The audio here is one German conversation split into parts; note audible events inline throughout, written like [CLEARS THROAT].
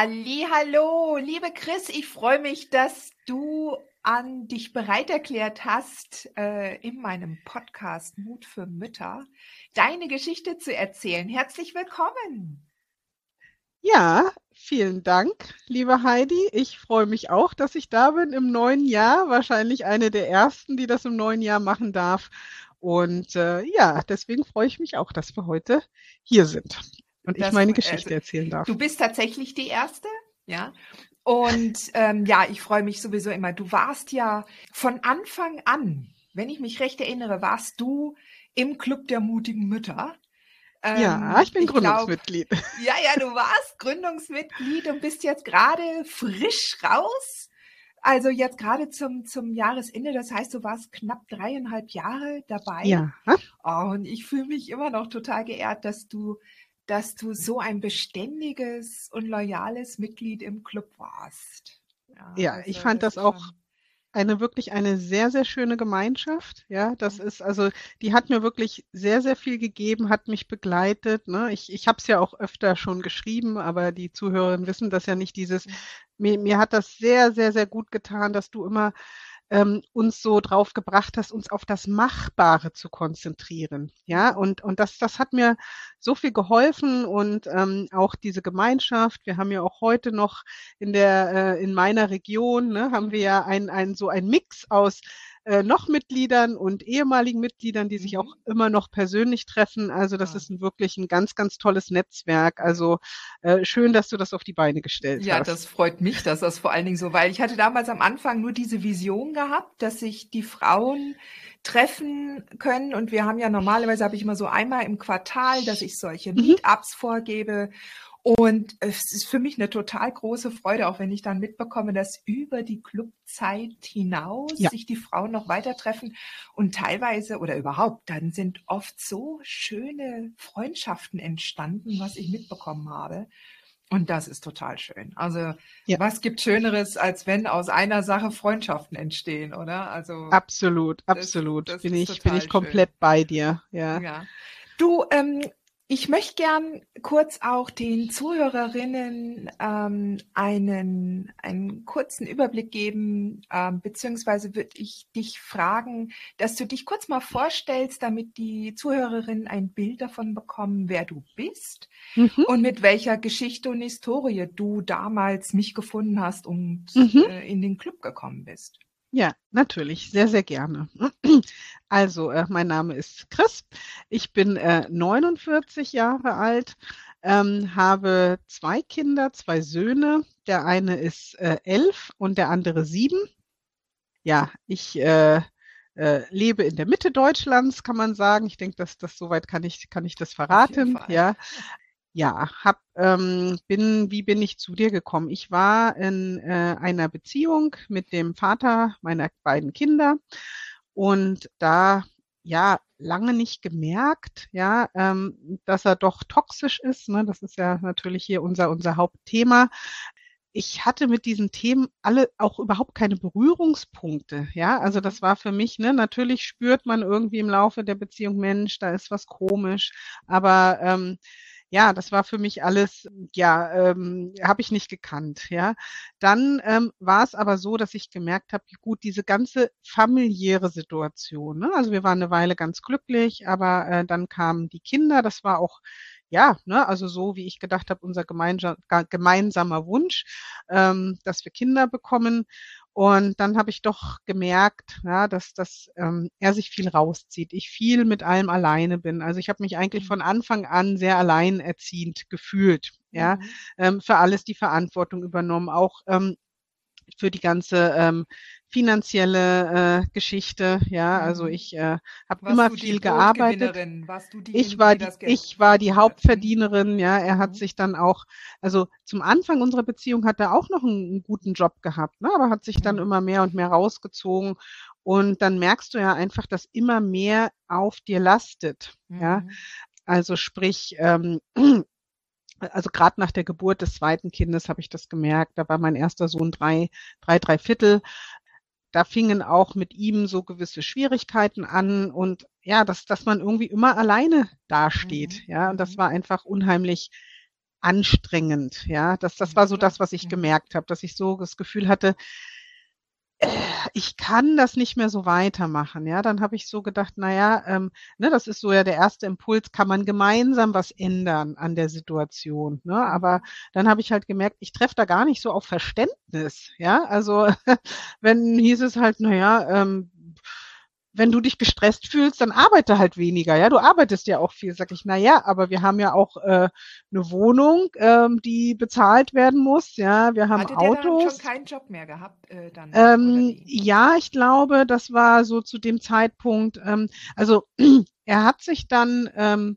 Hallo, liebe Chris, ich freue mich, dass du an dich bereit erklärt hast, äh, in meinem Podcast Mut für Mütter deine Geschichte zu erzählen. Herzlich willkommen. Ja, vielen Dank, liebe Heidi. Ich freue mich auch, dass ich da bin im neuen Jahr. Wahrscheinlich eine der ersten, die das im neuen Jahr machen darf. Und äh, ja, deswegen freue ich mich auch, dass wir heute hier sind und ich meine Geschichte also, erzählen darf. Du bist tatsächlich die Erste, ja. Und ähm, ja, ich freue mich sowieso immer. Du warst ja von Anfang an, wenn ich mich recht erinnere, warst du im Club der mutigen Mütter. Ähm, ja, ich bin ich Gründungsmitglied. Glaub, [LAUGHS] ja, ja, du warst Gründungsmitglied und bist jetzt gerade frisch raus. Also jetzt gerade zum, zum Jahresende, das heißt, du warst knapp dreieinhalb Jahre dabei. Ja. Oh, und ich fühle mich immer noch total geehrt, dass du dass du so ein beständiges und loyales Mitglied im Club warst. Ja, ja also ich fand das, das auch eine wirklich eine sehr, sehr schöne Gemeinschaft. Ja, das ist also, die hat mir wirklich sehr, sehr viel gegeben, hat mich begleitet. Ne? Ich, ich habe es ja auch öfter schon geschrieben, aber die Zuhörerinnen wissen das ja nicht. Dieses, mhm. mir, mir hat das sehr, sehr, sehr gut getan, dass du immer ähm, uns so drauf gebracht hast, uns auf das Machbare zu konzentrieren. Ja, und, und das, das hat mir so viel geholfen und ähm, auch diese Gemeinschaft. Wir haben ja auch heute noch in der, äh, in meiner Region, ne, haben wir ja ein, ein, so ein Mix aus äh, noch Mitgliedern und ehemaligen Mitgliedern, die sich mhm. auch immer noch persönlich treffen. Also das ja. ist ein, wirklich ein ganz, ganz tolles Netzwerk. Also äh, schön, dass du das auf die Beine gestellt ja, hast. Ja, das freut mich, dass das vor allen Dingen so, weil ich hatte damals am Anfang nur diese Vision gehabt, dass sich die Frauen treffen können. Und wir haben ja normalerweise habe ich immer so einmal im Quartal, dass ich solche mhm. Meetups vorgebe. Und es ist für mich eine total große Freude, auch wenn ich dann mitbekomme, dass über die Clubzeit hinaus ja. sich die Frauen noch weiter treffen und teilweise oder überhaupt, dann sind oft so schöne Freundschaften entstanden, was ich mitbekommen habe. Und das ist total schön. Also ja. was gibt Schöneres, als wenn aus einer Sache Freundschaften entstehen, oder? Also absolut, absolut. Das, das bin ich bin ich komplett schön. bei dir. Ja. ja. Du, ähm, ich möchte gern kurz auch den Zuhörerinnen ähm, einen, einen kurzen Überblick geben, ähm, beziehungsweise würde ich dich fragen, dass du dich kurz mal vorstellst, damit die Zuhörerinnen ein Bild davon bekommen, wer du bist mhm. und mit welcher Geschichte und Historie du damals mich gefunden hast und mhm. äh, in den Club gekommen bist. Ja, natürlich, sehr, sehr gerne. [CLEARS THROAT] Also, äh, mein Name ist Chris. Ich bin äh, 49 Jahre alt, ähm, habe zwei Kinder, zwei Söhne. Der eine ist äh, elf und der andere sieben. Ja, ich äh, äh, lebe in der Mitte Deutschlands, kann man sagen. Ich denke, dass das soweit kann ich kann ich das verraten. Ja, ja, hab, ähm, bin, wie bin ich zu dir gekommen? Ich war in äh, einer Beziehung mit dem Vater meiner beiden Kinder und da ja lange nicht gemerkt, ja, ähm, dass er doch toxisch ist. Ne? Das ist ja natürlich hier unser unser Hauptthema. Ich hatte mit diesen Themen alle auch überhaupt keine Berührungspunkte, ja. Also das war für mich, ne, natürlich spürt man irgendwie im Laufe der Beziehung, Mensch, da ist was komisch, aber ähm, ja, das war für mich alles, ja, ähm, habe ich nicht gekannt, ja. Dann ähm, war es aber so, dass ich gemerkt habe, gut, diese ganze familiäre Situation, ne? also wir waren eine Weile ganz glücklich, aber äh, dann kamen die Kinder, das war auch ja, ne, also so wie ich gedacht habe, unser gemeinsamer Wunsch, ähm, dass wir Kinder bekommen. Und dann habe ich doch gemerkt, ja, dass, dass ähm, er sich viel rauszieht, ich viel mit allem alleine bin. Also ich habe mich eigentlich mhm. von Anfang an sehr alleinerziehend gefühlt, ja, mhm. ähm, für alles die Verantwortung übernommen, auch ähm, für die ganze ähm, finanzielle äh, Geschichte. Ja, also mhm. ich äh, habe immer viel gearbeitet. ich war die, ich war die Hauptverdienerin. Ja, er hat mhm. sich dann auch, also zum Anfang unserer Beziehung hat er auch noch einen, einen guten Job gehabt, ne, aber hat sich dann mhm. immer mehr und mehr rausgezogen. Und dann merkst du ja einfach, dass immer mehr auf dir lastet. Mhm. Ja, also sprich, ähm, [CLEARS THROAT] also gerade nach der Geburt des zweiten Kindes habe ich das gemerkt. Da war mein erster Sohn drei, drei, drei Viertel. Da fingen auch mit ihm so gewisse Schwierigkeiten an und ja, dass, dass man irgendwie immer alleine dasteht. Mhm. Ja, und das mhm. war einfach unheimlich anstrengend. Ja, das, das war so das, was ich gemerkt habe, dass ich so das Gefühl hatte, ich kann das nicht mehr so weitermachen. Ja, dann habe ich so gedacht, na ja, ähm, ne, das ist so ja der erste Impuls, kann man gemeinsam was ändern an der Situation. Ne? Aber dann habe ich halt gemerkt, ich treffe da gar nicht so auf Verständnis. Ja, also [LAUGHS] wenn hieß es halt, na ja, ähm, wenn du dich gestresst fühlst, dann arbeite halt weniger. Ja, du arbeitest ja auch viel. Sag ich, na ja, aber wir haben ja auch äh, eine Wohnung, ähm, die bezahlt werden muss. Ja, wir haben Hatte Autos. Schon keinen Job mehr gehabt? Äh, dann, ähm, ja, ich glaube, das war so zu dem Zeitpunkt. Ähm, also [CLEARS THROAT] er hat sich dann ähm,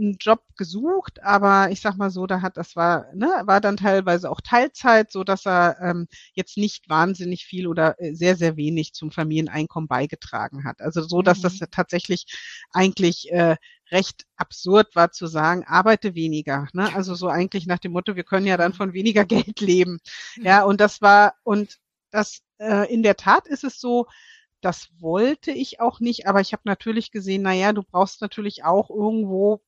einen Job gesucht, aber ich sag mal so, da hat das war, ne, war dann teilweise auch Teilzeit, so dass er ähm, jetzt nicht wahnsinnig viel oder äh, sehr sehr wenig zum Familieneinkommen beigetragen hat. Also so, dass mhm. das tatsächlich eigentlich äh, recht absurd war zu sagen, arbeite weniger. Ne? Also so eigentlich nach dem Motto, wir können ja dann von weniger [LAUGHS] Geld leben. Ja, und das war und das äh, in der Tat ist es so, das wollte ich auch nicht, aber ich habe natürlich gesehen, na ja, du brauchst natürlich auch irgendwo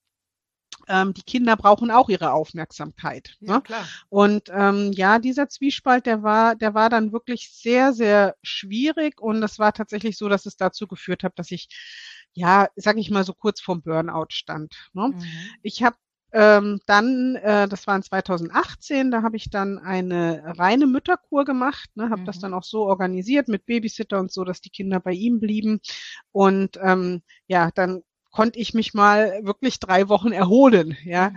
ähm, die Kinder brauchen auch ihre Aufmerksamkeit. Ja, ne? klar. Und ähm, ja, dieser Zwiespalt, der war, der war dann wirklich sehr, sehr schwierig und das war tatsächlich so, dass es dazu geführt hat, dass ich, ja, sag ich mal so kurz vorm Burnout stand. Ne? Mhm. Ich habe ähm, dann, äh, das war in 2018, da habe ich dann eine reine Mütterkur gemacht, ne, habe mhm. das dann auch so organisiert mit Babysitter und so, dass die Kinder bei ihm blieben. Und ähm, ja, dann konnte ich mich mal wirklich drei Wochen erholen, ja. Mhm.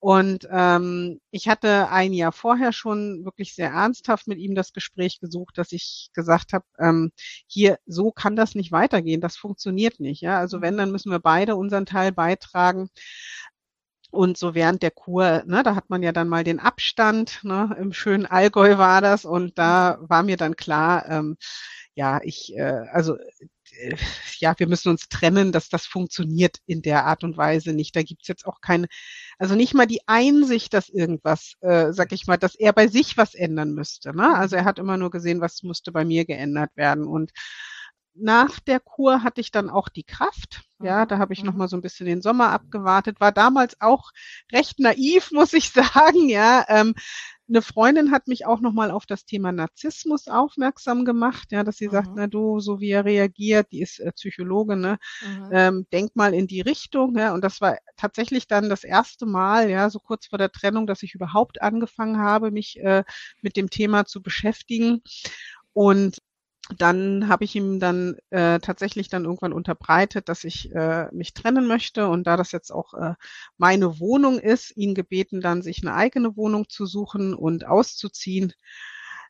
Und ähm, ich hatte ein Jahr vorher schon wirklich sehr ernsthaft mit ihm das Gespräch gesucht, dass ich gesagt habe, ähm, hier so kann das nicht weitergehen, das funktioniert nicht. Ja, also wenn, dann müssen wir beide unseren Teil beitragen. Und so während der Kur, ne, da hat man ja dann mal den Abstand, ne, im schönen Allgäu war das und da war mir dann klar, ähm, ja, ich, äh, also äh, ja, wir müssen uns trennen, dass das funktioniert in der Art und Weise nicht. Da gibt's jetzt auch keine, also nicht mal die Einsicht, dass irgendwas, äh, sag ich mal, dass er bei sich was ändern müsste. Ne? Also er hat immer nur gesehen, was musste bei mir geändert werden. Und nach der Kur hatte ich dann auch die Kraft. Ja, da habe ich noch mhm. mal so ein bisschen den Sommer abgewartet. War damals auch recht naiv, [LAUGHS] muss ich sagen. Ja, ähm, eine Freundin hat mich auch noch mal auf das Thema Narzissmus aufmerksam gemacht, ja, dass sie mhm. sagt, na du, so wie er reagiert, die ist äh, Psychologin, ne, mhm. ähm, denk mal in die Richtung, ja, und das war tatsächlich dann das erste Mal, ja, so kurz vor der Trennung, dass ich überhaupt angefangen habe, mich äh, mit dem Thema zu beschäftigen. Und dann habe ich ihm dann äh, tatsächlich dann irgendwann unterbreitet, dass ich äh, mich trennen möchte und da das jetzt auch äh, meine Wohnung ist, ihn gebeten, dann sich eine eigene Wohnung zu suchen und auszuziehen.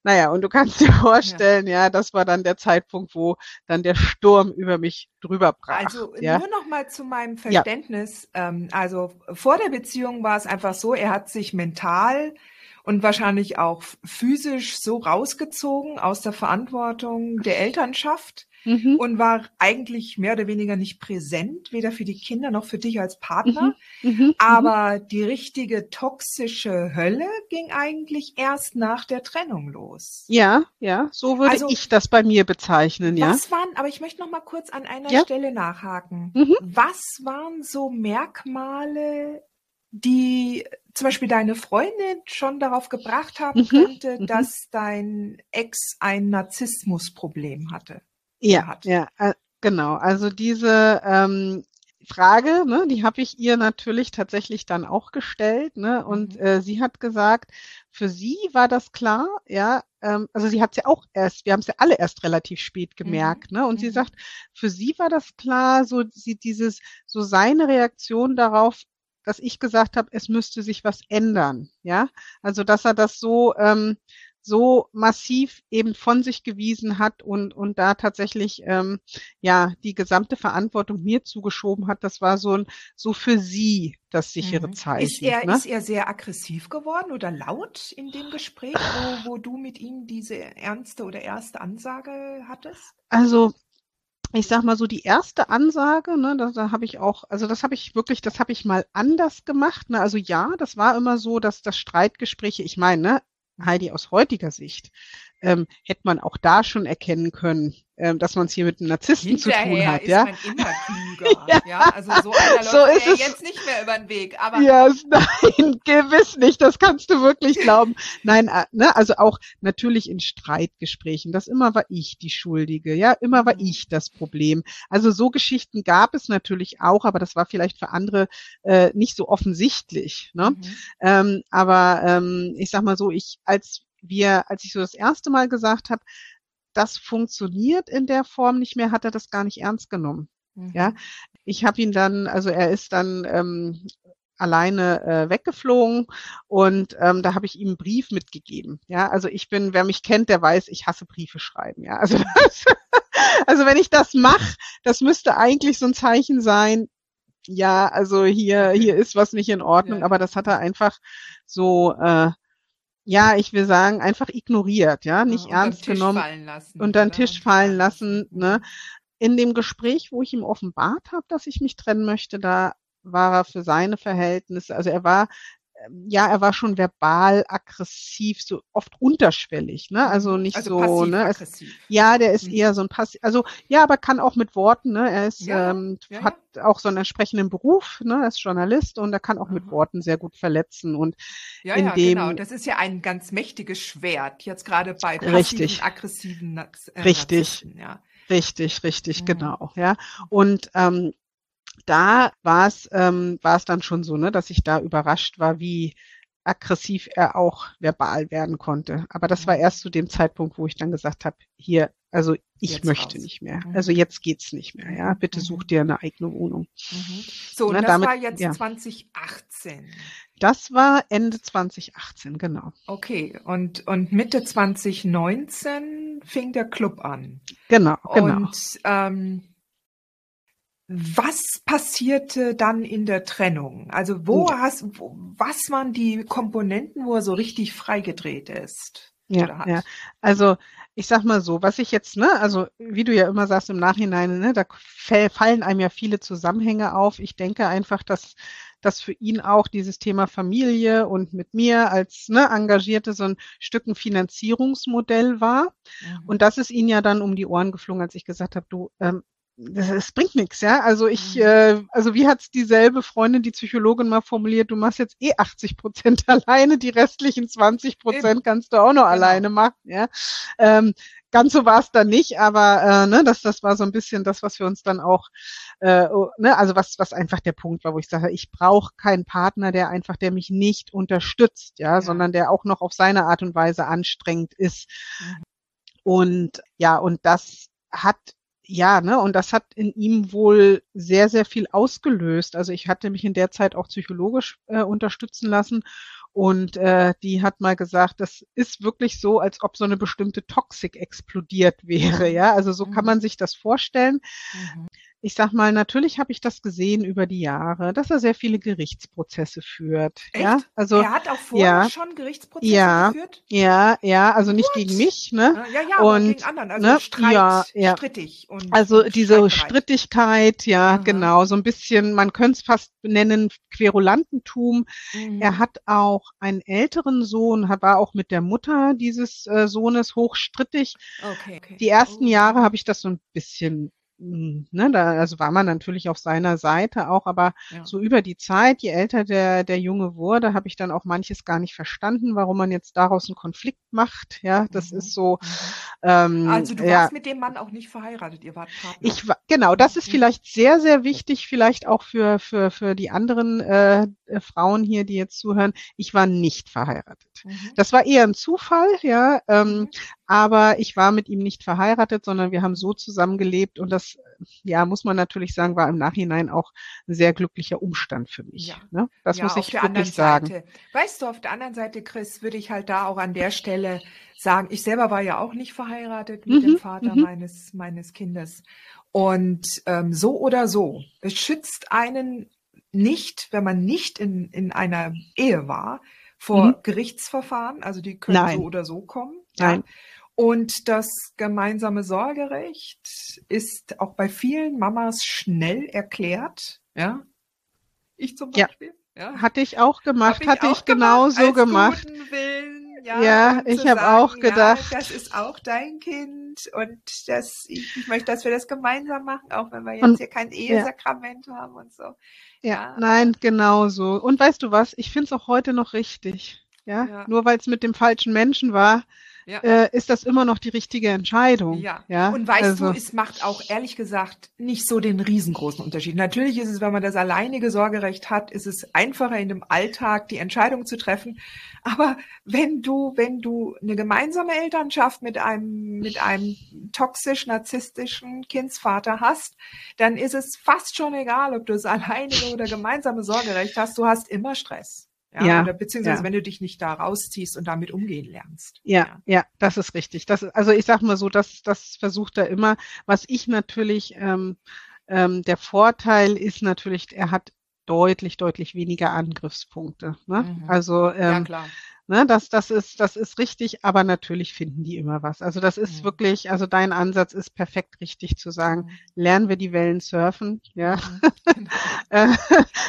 Naja, und du kannst dir [LAUGHS] vorstellen, ja, ja das war dann der Zeitpunkt, wo dann der Sturm über mich drüber brach. Also ja? nur noch mal zu meinem Verständnis. Ja. Ähm, also vor der Beziehung war es einfach so, er hat sich mental und wahrscheinlich auch physisch so rausgezogen aus der Verantwortung der Elternschaft mhm. und war eigentlich mehr oder weniger nicht präsent, weder für die Kinder noch für dich als Partner. Mhm. Mhm. mhm. Aber die richtige toxische Hölle ging eigentlich erst nach der Trennung los. Ja, ja, so würde also, ich das bei mir bezeichnen, ja. Was waren, aber ich möchte noch mal kurz an einer ja. Stelle nachhaken. Mhm. Was waren so Merkmale die zum Beispiel deine Freundin schon darauf gebracht haben mhm. könnte, mhm. dass dein Ex ein Narzissmusproblem hatte. Ja, hat. ja, äh, genau. Also diese ähm, Frage, ne, die habe ich ihr natürlich tatsächlich dann auch gestellt, ne, und mhm. äh, sie hat gesagt, für sie war das klar, ja, ähm, also sie hat es ja auch erst, wir haben es ja alle erst relativ spät gemerkt, mhm. ne? Und mhm. sie sagt, für sie war das klar, so sie dieses, so seine Reaktion darauf, dass ich gesagt habe, es müsste sich was ändern, ja. Also dass er das so ähm, so massiv eben von sich gewiesen hat und, und da tatsächlich ähm, ja die gesamte Verantwortung mir zugeschoben hat, das war so ein so für sie das sichere mhm. Zeichen. Ist er, ne? ist er sehr aggressiv geworden oder laut in dem Gespräch, wo, wo du mit ihm diese ernste oder erste Ansage hattest? Also ich sag mal so, die erste Ansage, ne, da, da habe ich auch, also das habe ich wirklich, das habe ich mal anders gemacht. Ne? Also ja, das war immer so, dass das Streitgespräche, ich meine, ne, Heidi aus heutiger Sicht, ähm, hätte man auch da schon erkennen können, ähm, dass man es hier mit einem Narzissten Hinterher zu tun hat. Ist ja, man immer [LAUGHS] klüger. ja. ja. also so einer so läuft ist jetzt nicht mehr über den Weg. Aber ja, [LAUGHS] nein, gewiss nicht. Das kannst du wirklich [LAUGHS] glauben. Nein, äh, ne, also auch natürlich in Streitgesprächen. Das immer war ich die Schuldige. Ja, immer war mhm. ich das Problem. Also so Geschichten gab es natürlich auch, aber das war vielleicht für andere äh, nicht so offensichtlich. Ne? Mhm. Ähm, aber ähm, ich sag mal so, ich als wir, als ich so das erste Mal gesagt habe, das funktioniert in der Form nicht mehr, hat er das gar nicht ernst genommen. Mhm. Ja, ich habe ihn dann, also er ist dann ähm, alleine äh, weggeflogen und ähm, da habe ich ihm einen Brief mitgegeben. Ja, also ich bin, wer mich kennt, der weiß, ich hasse Briefe schreiben. Ja, also [LAUGHS] das, also wenn ich das mache, das müsste eigentlich so ein Zeichen sein. Ja, also hier hier ist was nicht in Ordnung, ja. aber das hat er einfach so äh, ja, ich will sagen, einfach ignoriert, ja, nicht ja, ernst genommen und dann Tisch fallen lassen. Ne? In dem Gespräch, wo ich ihm offenbart habe, dass ich mich trennen möchte, da war er für seine Verhältnisse, also er war ja, er war schon verbal aggressiv, so oft unterschwellig, ne? Also nicht also so, ne? Es, ja, der ist mhm. eher so ein passiv, also ja, aber kann auch mit Worten, ne? Er ist ja, ähm, ja, hat auch so einen entsprechenden Beruf, ne? Er ist Journalist und er kann auch mhm. mit Worten sehr gut verletzen und ja, in ja, dem, genau. Das ist ja ein ganz mächtiges Schwert jetzt gerade bei passiven, richtig, aggressiven äh, richtig, ja. Richtig, richtig, mhm. genau, ja. Und ähm, da war es ähm, war es dann schon so, ne, dass ich da überrascht war, wie aggressiv er auch verbal werden konnte. Aber das war erst zu dem Zeitpunkt, wo ich dann gesagt habe, hier, also ich jetzt möchte raus. nicht mehr. Mhm. Also jetzt geht's nicht mehr. Ja, bitte mhm. such dir eine eigene Wohnung. Mhm. So, ne, das damit, war jetzt ja. 2018. Das war Ende 2018, genau. Okay, und, und Mitte 2019 fing der Club an. Genau, genau. Und ähm, was passierte dann in der Trennung? Also wo ja. hast, wo, was waren die Komponenten, wo er so richtig freigedreht ist? Ja, ja. Also ich sag mal so, was ich jetzt, ne, also wie du ja immer sagst im Nachhinein, ne, da fallen einem ja viele Zusammenhänge auf. Ich denke einfach, dass dass für ihn auch dieses Thema Familie und mit mir als ne, Engagierte so ein Stück ein Finanzierungsmodell war. Mhm. Und das ist ihm ja dann um die Ohren geflogen, als ich gesagt habe, du, ähm, das bringt nichts, ja. Also ich, mhm. äh, also wie hat's dieselbe Freundin, die Psychologin mal formuliert, du machst jetzt eh 80 Prozent [LAUGHS] alleine, die restlichen 20 Prozent kannst du auch noch genau. alleine machen, ja. Ähm, ganz so war es dann nicht, aber äh, ne, das, das war so ein bisschen das, was wir uns dann auch, äh, ne, also was, was einfach der Punkt war, wo ich sage, ich brauche keinen Partner, der einfach, der mich nicht unterstützt, ja, ja, sondern der auch noch auf seine Art und Weise anstrengend ist. Mhm. Und ja, und das hat ja, ne, und das hat in ihm wohl sehr, sehr viel ausgelöst. Also ich hatte mich in der Zeit auch psychologisch äh, unterstützen lassen und äh, die hat mal gesagt, das ist wirklich so, als ob so eine bestimmte Toxik explodiert [LAUGHS] wäre. Ja, also so kann mhm. man sich das vorstellen. Mhm ich sag mal, natürlich habe ich das gesehen über die Jahre, dass er sehr viele Gerichtsprozesse führt. Echt? Ja, also er hat auch vorher ja, schon Gerichtsprozesse ja, geführt. Ja, ja, also nicht What? gegen mich, ne? Ja, ja, und gegen anderen, also ne? Streit, ja, ja. strittig und also und diese Strittigkeit, ja, mhm. genau, so ein bisschen, man könnte es fast nennen Querulantentum. Mhm. Er hat auch einen älteren Sohn, war auch mit der Mutter dieses äh, Sohnes hochstrittig. Okay, okay. Die ersten oh. Jahre habe ich das so ein bisschen ne, da, also war man natürlich auf seiner Seite auch, aber ja. so über die Zeit, je älter der, der Junge wurde, habe ich dann auch manches gar nicht verstanden, warum man jetzt daraus einen Konflikt macht. Ja, das mhm. ist so. Mhm. Ähm, also du warst mit dem Mann auch nicht verheiratet, ihr wart Partner. Ich war, genau, das ist mhm. vielleicht sehr, sehr wichtig, vielleicht auch für, für, für die anderen äh, Frauen hier, die jetzt zuhören. Ich war nicht verheiratet. Mhm. Das war eher ein Zufall, ja. Ähm, mhm. aber ich war mit ihm nicht verheiratet, sondern wir haben so zusammengelebt und das, ja, muss man natürlich sagen, war im Nachhinein auch ein sehr glücklicher Umstand für mich. Ja. Ne? Das ja, muss ich wirklich sagen. Seite, weißt du, auf der anderen Seite, Chris, würde ich halt da auch an der Stelle sagen, ich selber war ja auch nicht verheiratet mit mhm. dem Vater mhm. meines, meines Kindes. Und ähm, so oder so, es schützt einen nicht, wenn man nicht in, in einer Ehe war, vor mhm. Gerichtsverfahren. Also die können Nein. so oder so kommen. Nein. Ja. Und das gemeinsame Sorgerecht ist auch bei vielen Mamas schnell erklärt. Ja. Ich zum Beispiel. Ja. ja. Hatte ich auch gemacht, Hab hatte ich, ich genauso gemacht. Willen, ja, ja ich habe auch gedacht. Ja, das ist auch dein Kind und das, ich, ich, möchte, dass wir das gemeinsam machen, auch wenn wir jetzt und, hier kein Ehesakrament haben und so. Ja, nein, genau so. Und weißt du was? Ich finde es auch heute noch richtig. Ja, ja. nur weil es mit dem falschen Menschen war, ja. äh, ist das immer noch die richtige Entscheidung. Ja. ja? Und weißt also. du, es macht auch ehrlich gesagt nicht so den riesengroßen Unterschied. Natürlich ist es, wenn man das alleinige Sorgerecht hat, ist es einfacher in dem Alltag die Entscheidung zu treffen. Aber wenn du, wenn du eine gemeinsame Elternschaft mit einem, mit einem toxisch narzisstischen Kindsvater hast, dann ist es fast schon egal, ob du das [LAUGHS] alleinige oder gemeinsame Sorgerecht hast. Du hast immer Stress. Ja, ja oder beziehungsweise ja. wenn du dich nicht da rausziehst und damit umgehen lernst. Ja, ja, ja das ist richtig. Das, also ich sag mal so, das, das versucht er immer. Was ich natürlich, ähm, ähm, der Vorteil ist natürlich, er hat deutlich, deutlich weniger Angriffspunkte. Ne? Mhm. Also ähm, ja, klar. Ne, das, das, ist, das ist richtig, aber natürlich finden die immer was. Also das ist mhm. wirklich, also dein Ansatz ist perfekt richtig zu sagen, lernen wir die Wellen surfen, ja. Mhm. [LAUGHS] Äh,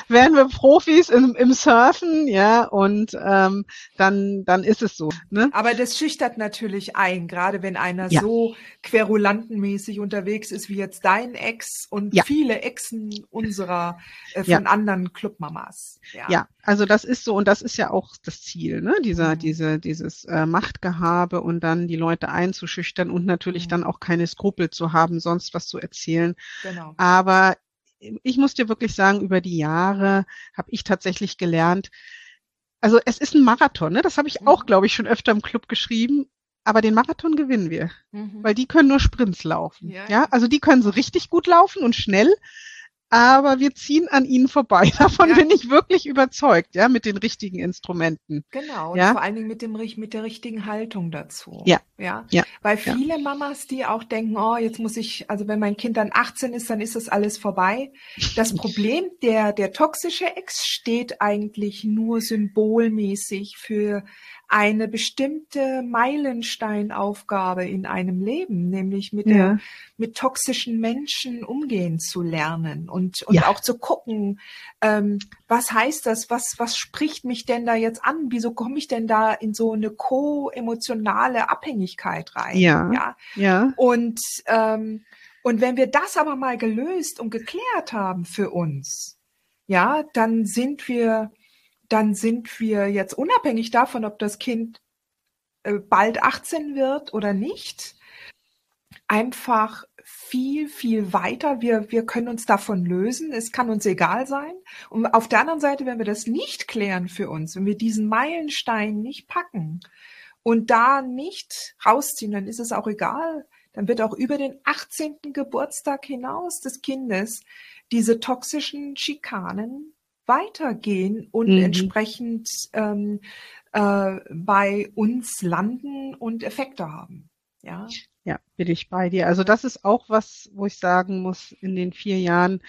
werden wir Profis im, im Surfen, ja, und ähm, dann, dann ist es so. Ne? Aber das schüchtert natürlich ein, gerade wenn einer ja. so querulantenmäßig unterwegs ist wie jetzt dein Ex und ja. viele Exen unserer äh, von ja. anderen Clubmamas. Ja. ja, also das ist so und das ist ja auch das Ziel, ne? Dieser, mhm. diese, dieses äh, Machtgehabe und dann die Leute einzuschüchtern und natürlich mhm. dann auch keine Skrupel zu haben, sonst was zu erzählen. Genau. Aber ich muss dir wirklich sagen, über die Jahre habe ich tatsächlich gelernt, also es ist ein Marathon, ne? das habe ich mhm. auch, glaube ich, schon öfter im Club geschrieben. Aber den Marathon gewinnen wir, mhm. weil die können nur Sprints laufen. Ja, ja, also die können so richtig gut laufen und schnell aber wir ziehen an ihnen vorbei. [LAUGHS] Davon ja. bin ich wirklich überzeugt, ja, mit den richtigen Instrumenten. Genau, und ja? vor allen Dingen mit dem mit der richtigen Haltung dazu. Ja. Ja. ja. Weil viele ja. Mamas, die auch denken, oh, jetzt muss ich, also wenn mein Kind dann 18 ist, dann ist das alles vorbei. Das [LAUGHS] Problem, der, der toxische Ex steht eigentlich nur symbolmäßig für eine bestimmte Meilensteinaufgabe in einem Leben, nämlich mit ja. der, mit toxischen Menschen umgehen zu lernen und, und ja. auch zu gucken, ähm, was heißt das, was, was spricht mich denn da jetzt an? Wieso komme ich denn da in so eine co-emotionale Abhängigkeit rein? Ja. Ja. ja. Und, ähm, und wenn wir das aber mal gelöst und geklärt haben für uns, ja, dann sind wir, dann sind wir jetzt unabhängig davon, ob das Kind äh, bald 18 wird oder nicht, einfach viel, viel weiter. Wir, wir können uns davon lösen. Es kann uns egal sein. Und auf der anderen Seite, wenn wir das nicht klären für uns, wenn wir diesen Meilenstein nicht packen und da nicht rausziehen, dann ist es auch egal. Dann wird auch über den 18. Geburtstag hinaus des Kindes diese toxischen Schikanen weitergehen und mhm. entsprechend ähm, äh, bei uns landen und Effekte haben. Ja. Ja, bin ich bei dir. Also das ist auch was, wo ich sagen muss, in den vier Jahren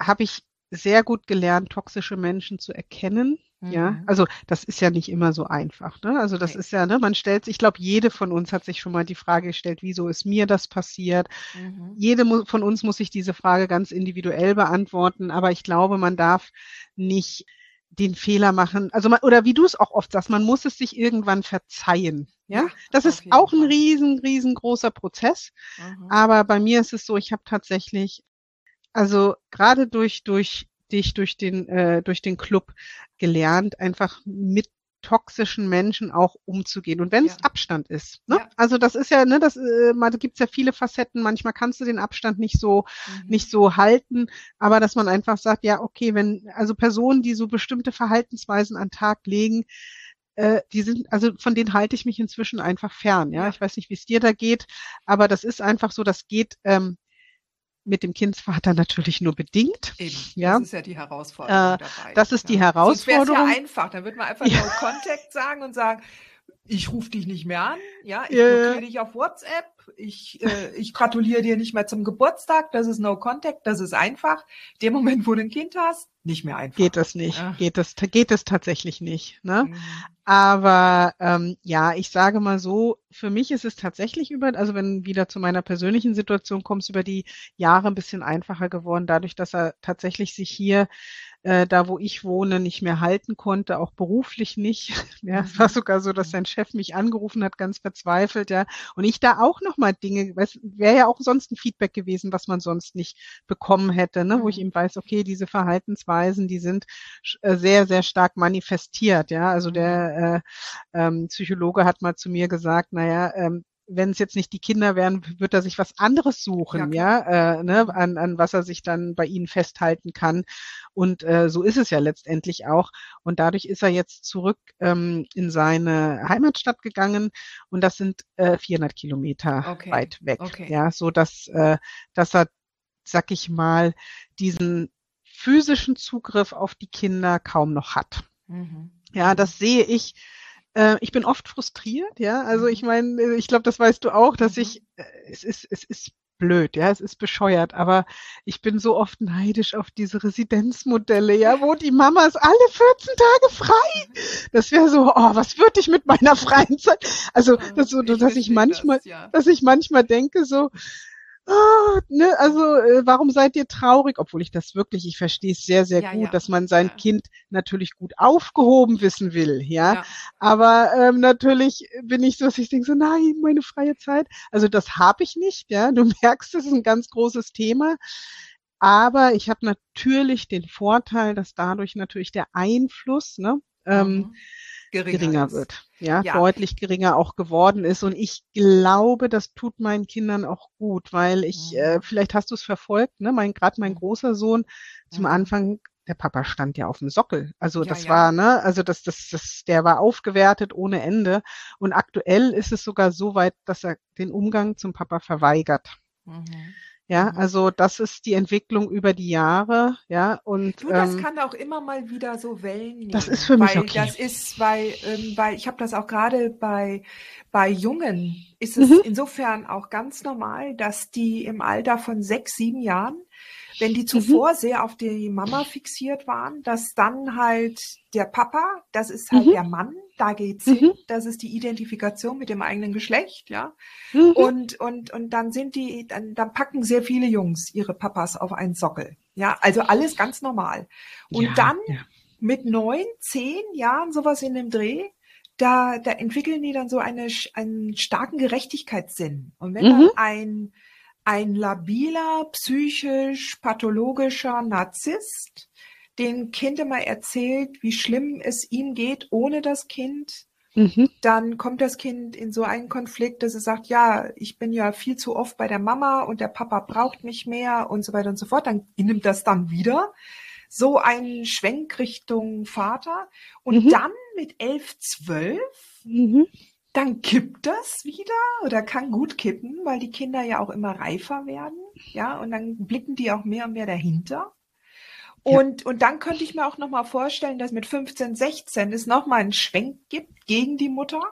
habe ich sehr gut gelernt, toxische Menschen zu erkennen ja, mhm. also das ist ja nicht immer so einfach. Ne? Also das okay. ist ja, ne, man stellt, ich glaube, jede von uns hat sich schon mal die Frage gestellt, wieso ist mir das passiert? Mhm. Jede von uns muss sich diese Frage ganz individuell beantworten, aber ich glaube, man darf nicht den Fehler machen, also man, oder wie du es auch oft sagst, man muss es sich irgendwann verzeihen. Ja, das ist auch ein riesen, riesengroßer Prozess. Mhm. Aber bei mir ist es so, ich habe tatsächlich, also gerade durch, durch dich, durch den, äh, durch den Club gelernt, einfach mit toxischen Menschen auch umzugehen. Und wenn es ja. Abstand ist. Ne? Ja. Also das ist ja, ne, das äh, da gibt's ja viele Facetten. Manchmal kannst du den Abstand nicht so, mhm. nicht so halten, aber dass man einfach sagt, ja, okay, wenn, also Personen, die so bestimmte Verhaltensweisen an Tag legen, äh, die sind, also von denen halte ich mich inzwischen einfach fern. Ja, ich weiß nicht, wie es dir da geht, aber das ist einfach so, das geht ähm, mit dem Kindsvater natürlich nur bedingt. Eben. Ja. Das ist ja die Herausforderung äh, dabei. Das ist die ja. Herausforderung. Sonst wäre ja einfach. Dann würde man einfach ja. No Contact sagen und sagen, ich rufe dich nicht mehr an, ja, ich yeah. blockiere dich auf WhatsApp, ich, äh, ich gratuliere dir nicht mehr zum Geburtstag, das ist No Contact, das ist einfach. Dem Moment, wo du ein Kind hast, nicht mehr einfach. Geht das nicht, ja. geht das, geht es tatsächlich nicht. Ne? Mhm. Aber ähm, ja, ich sage mal so, für mich ist es tatsächlich über, also wenn wieder zu meiner persönlichen Situation kommst, über die Jahre ein bisschen einfacher geworden, dadurch, dass er tatsächlich sich hier äh, da wo ich wohne, nicht mehr halten konnte, auch beruflich nicht. [LAUGHS] Ja, es war sogar so, dass sein Chef mich angerufen hat, ganz verzweifelt, ja. Und ich da auch nochmal Dinge, wäre ja auch sonst ein Feedback gewesen, was man sonst nicht bekommen hätte, ne, wo ich mhm. eben weiß, okay, diese Verhaltensweisen, die sind äh, sehr, sehr stark manifestiert, ja. Also der mhm. äh, ähm, Psychologe hat mal zu mir gesagt, naja, ähm, wenn es jetzt nicht die Kinder wären, wird er sich was anderes suchen, ja, ja äh, ne, an, an was er sich dann bei ihnen festhalten kann. Und äh, so ist es ja letztendlich auch. Und dadurch ist er jetzt zurück ähm, in seine Heimatstadt gegangen und das sind äh, 400 Kilometer okay. weit weg. Okay. Ja, so dass, äh, dass er, sag ich mal, diesen physischen Zugriff auf die Kinder kaum noch hat. Mhm. Ja, das sehe ich äh, ich bin oft frustriert, ja. Also ich mhm. meine, äh, ich glaube, das weißt du auch, dass mhm. ich, äh, es ist, es ist blöd, ja, es ist bescheuert, aber ich bin so oft neidisch auf diese Residenzmodelle, ja, wo die Mamas alle 14 Tage frei. Das wäre so, oh, was würde ich mit meiner freien Zeit? Also, das so, dass ich manchmal, das, ja. dass ich manchmal denke so, ah, ne, also äh, warum seid ihr traurig? Obwohl ich das wirklich, ich verstehe es sehr, sehr ja, gut, ja. dass man sein ja. Kind natürlich gut aufgehoben wissen will, ja. Aber ähm, natürlich bin ich so, dass ich denke so, nein, meine freie Zeit. Also das habe ich nicht, ja. Du [LAUGHS] merkst, das ist ein ganz großes Thema. Aber ich habe natürlich den Vorteil, dass dadurch natürlich der Einfluss, ne, ähm, mhm geringer, geringer wird. Ja, ja, deutlich geringer auch geworden ist. Und ich glaube, das tut meinen Kindern auch gut, weil ich, mhm. äh, vielleicht hast du es verfolgt, ne, mein, gerade mein mhm. großer Sohn zum mhm. Anfang der Papa stand ja auf dem Sockel. Also ja, das ja. war, ne, also das, das, das, der war aufgewertet ohne Ende. Und aktuell ist es sogar so weit, dass er den Umgang zum Papa verweigert. Mhm. Ja, mhm. also das ist die Entwicklung über die Jahre, ja, und du, das ähm, kann auch immer mal wieder so Wellen nehmen. Das ist für mich weil okay. Das ist, weil, ähm, weil ich habe das auch gerade bei bei Jungen ist es mhm. insofern auch ganz normal, dass die im Alter von sechs, sieben Jahren wenn die mhm. zuvor mhm. sehr auf die Mama fixiert waren, dass dann halt der Papa, das ist halt mhm. der Mann, da geht's mhm. hin, das ist die Identifikation mit dem eigenen Geschlecht, ja. Mhm. Und, und, und dann sind die, dann, dann packen sehr viele Jungs ihre Papas auf einen Sockel. Ja, also alles ganz normal. Und ja, dann ja. mit neun, zehn Jahren, sowas in dem Dreh, da, da entwickeln die dann so eine, einen starken Gerechtigkeitssinn. Und wenn dann ein, ein labiler, psychisch pathologischer Narzisst dem Kind immer erzählt, wie schlimm es ihm geht ohne das Kind, mhm. dann kommt das Kind in so einen Konflikt, dass es sagt, ja, ich bin ja viel zu oft bei der Mama und der Papa braucht mich mehr und so weiter und so fort. Dann nimmt das dann wieder so einen Schwenk Richtung Vater und mhm. dann mit elf, zwölf mhm dann kippt das wieder oder kann gut kippen, weil die Kinder ja auch immer reifer werden, ja, und dann blicken die auch mehr und mehr dahinter. Und, ja. und dann könnte ich mir auch nochmal vorstellen, dass mit 15, 16 es nochmal einen Schwenk gibt gegen die Mutter,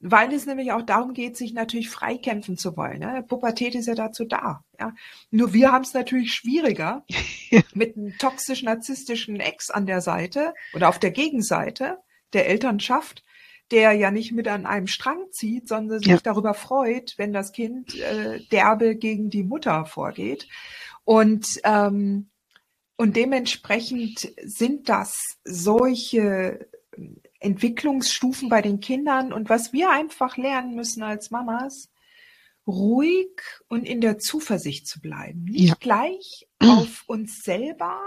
weil es nämlich auch darum geht, sich natürlich freikämpfen zu wollen. Ne? Pubertät ist ja dazu da. Ja? Nur wir haben es natürlich schwieriger [LAUGHS] mit einem toxisch-narzisstischen Ex an der Seite oder auf der Gegenseite der Elternschaft, der ja nicht mit an einem Strang zieht, sondern sich ja. darüber freut, wenn das Kind äh, derbe gegen die Mutter vorgeht. Und, ähm, und dementsprechend sind das solche Entwicklungsstufen bei den Kindern und was wir einfach lernen müssen als Mamas, ruhig und in der Zuversicht zu bleiben. Nicht ja. gleich auf uns selber,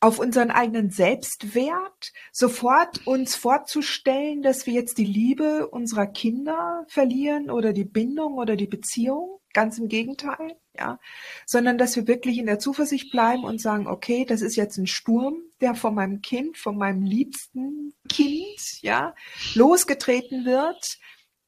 auf unseren eigenen Selbstwert, sofort uns vorzustellen, dass wir jetzt die Liebe unserer Kinder verlieren oder die Bindung oder die Beziehung. Ganz im Gegenteil, ja. Sondern dass wir wirklich in der Zuversicht bleiben und sagen, okay, das ist jetzt ein Sturm, der von meinem Kind, von meinem liebsten Kind, ja, losgetreten wird.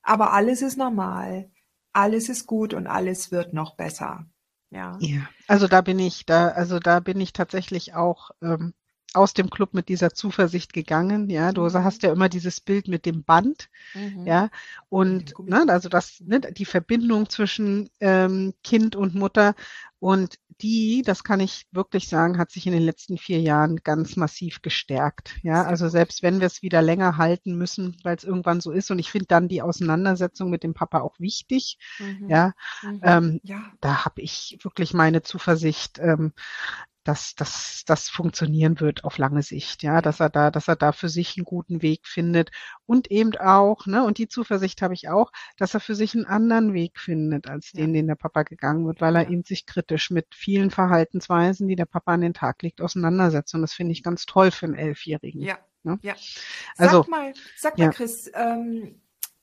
Aber alles ist normal alles ist gut und alles wird noch besser. Ja. Ja, also da bin ich, da, also da bin ich tatsächlich auch ähm, aus dem Club mit dieser Zuversicht gegangen. Ja, du mhm. hast ja immer dieses Bild mit dem Band, mhm. ja, und ne, also das, ne, die Verbindung zwischen ähm, Kind und Mutter und die, das kann ich wirklich sagen, hat sich in den letzten vier Jahren ganz massiv gestärkt. Ja, also selbst wenn wir es wieder länger halten müssen, weil es irgendwann so ist. Und ich finde dann die Auseinandersetzung mit dem Papa auch wichtig. Mhm. Ja, mhm. Ähm, ja, da habe ich wirklich meine Zuversicht, ähm, dass, dass das funktionieren wird auf lange Sicht, ja, dass er da, dass er da für sich einen guten Weg findet und eben auch, ne, und die Zuversicht habe ich auch, dass er für sich einen anderen Weg findet als den, ja. den der Papa gegangen wird, weil er ihn sich kritisch mit vielen Verhaltensweisen, die der Papa an den Tag legt, auseinandersetzt. Und das finde ich ganz toll für einen Elfjährigen. Ja. Ne? Ja. Also, sag mal, sag mal, ja. Chris, ähm,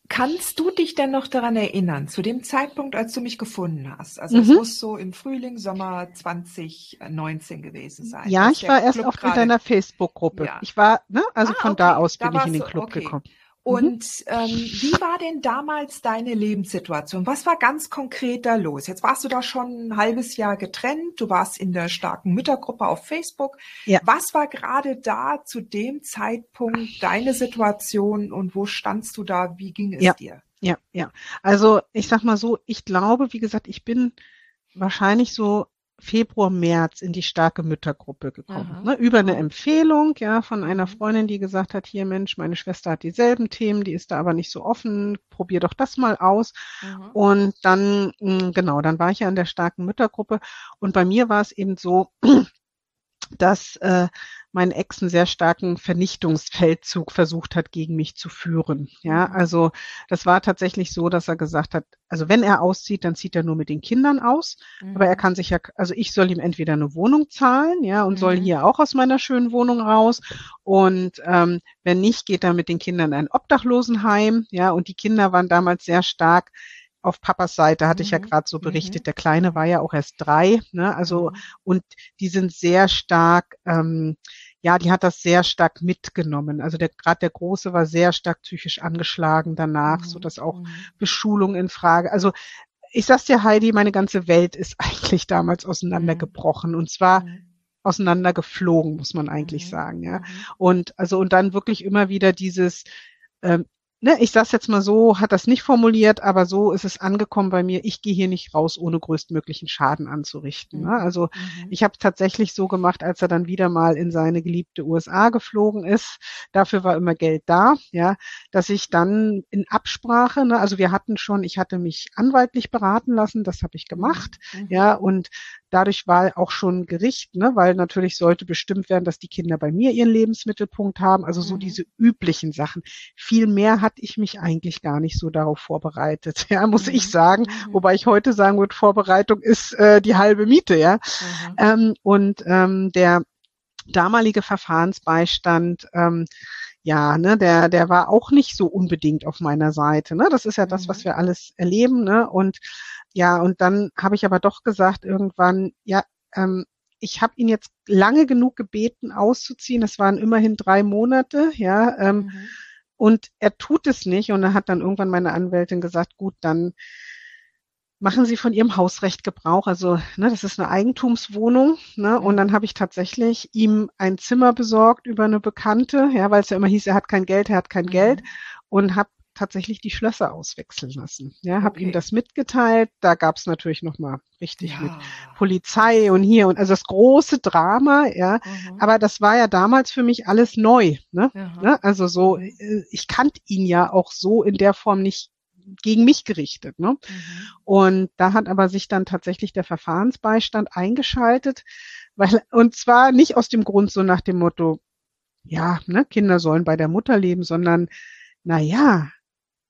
Kannst du dich denn noch daran erinnern, zu dem Zeitpunkt, als du mich gefunden hast? Also mhm. es muss so im Frühling, Sommer 2019 gewesen sein. Ja, ich war erst Club auf deiner Facebook-Gruppe. Ja. Ich war, ne, also ah, von okay. da aus bin da ich in den Club okay. gekommen. Mhm. Und ähm, wie war denn damals deine Lebenssituation? Was war ganz konkret da los? Jetzt warst du da schon ein halbes Jahr getrennt, du warst in der starken Müttergruppe auf Facebook. Ja. Was war gerade da zu dem Zeitpunkt deine Situation und wo standst du da? Wie ging es ja. dir? Ja, ja. Also ich sag mal so, ich glaube, wie gesagt, ich bin wahrscheinlich so Februar, März in die starke Müttergruppe gekommen. Ne, über eine Empfehlung, ja, von einer. Freundin, die gesagt hat, hier Mensch, meine Schwester hat dieselben Themen, die ist da aber nicht so offen, probier doch das mal aus. Mhm. Und dann, hm, genau, dann war ich ja in der starken Müttergruppe und bei mir war es eben so, dass äh, mein Ex einen sehr starken Vernichtungsfeldzug versucht hat, gegen mich zu führen. Ja, mhm. also das war tatsächlich so, dass er gesagt hat, also wenn er auszieht, dann zieht er nur mit den Kindern aus. Mhm. Aber er kann sich ja, also ich soll ihm entweder eine Wohnung zahlen, ja, und mhm. soll hier auch aus meiner schönen Wohnung raus. Und ähm, wenn nicht, geht er mit den Kindern in ein Obdachlosenheim, ja, und die Kinder waren damals sehr stark auf Papas Seite hatte mhm. ich ja gerade so berichtet, mhm. der Kleine war ja auch erst drei, ne? Also mhm. und die sind sehr stark, ähm, ja, die hat das sehr stark mitgenommen. Also der gerade der Große war sehr stark psychisch angeschlagen danach, so dass auch mhm. Beschulung in Frage. Also ich sag's dir, Heidi, meine ganze Welt ist [LAUGHS] eigentlich damals auseinandergebrochen und zwar mhm. auseinandergeflogen, muss man eigentlich mhm. sagen, ja. Und also und dann wirklich immer wieder dieses ähm, ne, ich sag's jetzt mal so, hat das nicht formuliert, aber so ist es angekommen bei mir. Ich gehe hier nicht raus, ohne größtmöglichen Schaden anzurichten. Ne? Also mhm. ich habe tatsächlich so gemacht, als er dann wieder mal in seine geliebte USA geflogen ist. Dafür war immer Geld da, ja, dass ich dann in Absprache, ne, also wir hatten schon, ich hatte mich anwaltlich beraten lassen, das habe ich gemacht, mhm. ja, und dadurch war auch schon Gericht, ne, weil natürlich sollte bestimmt werden, dass die Kinder bei mir ihren Lebensmittelpunkt haben, also so mhm. diese üblichen Sachen. Viel mehr hatte ich mich eigentlich gar nicht so darauf vorbereitet, [LAUGHS] ja, muss mhm. ich sagen, mhm. wobei ich heute sagen würde, Vorbereitung ist äh, die halbe Miete, ja. Mhm. Ähm, und ähm, der damalige Verfahrensbeistand ähm, ja, ne, der, der war auch nicht so unbedingt auf meiner Seite. Ne? Das ist ja das, was mhm. wir alles erleben. Ne? Und ja, und dann habe ich aber doch gesagt irgendwann, ja, ähm, ich habe ihn jetzt lange genug gebeten, auszuziehen. Es waren immerhin drei Monate, ja. Ähm, mhm. Und er tut es nicht. Und er hat dann irgendwann meine Anwältin gesagt, gut, dann machen Sie von Ihrem Hausrecht Gebrauch. Also, ne, das ist eine Eigentumswohnung. Ne, und dann habe ich tatsächlich ihm ein Zimmer besorgt über eine Bekannte, ja, weil es ja immer hieß, er hat kein Geld, er hat kein mhm. Geld und habe tatsächlich die Schlösser auswechseln lassen. Ja, habe okay. ihm das mitgeteilt. Da gab es natürlich noch mal richtig ja. mit Polizei und hier und also das große Drama. Ja, mhm. aber das war ja damals für mich alles neu. Ne? Ne? Also so, äh, ich kannte ihn ja auch so in der Form nicht gegen mich gerichtet. Ne? Mhm. Und da hat aber sich dann tatsächlich der Verfahrensbeistand eingeschaltet, weil und zwar nicht aus dem Grund so nach dem Motto, ja, ne, Kinder sollen bei der Mutter leben, sondern na ja,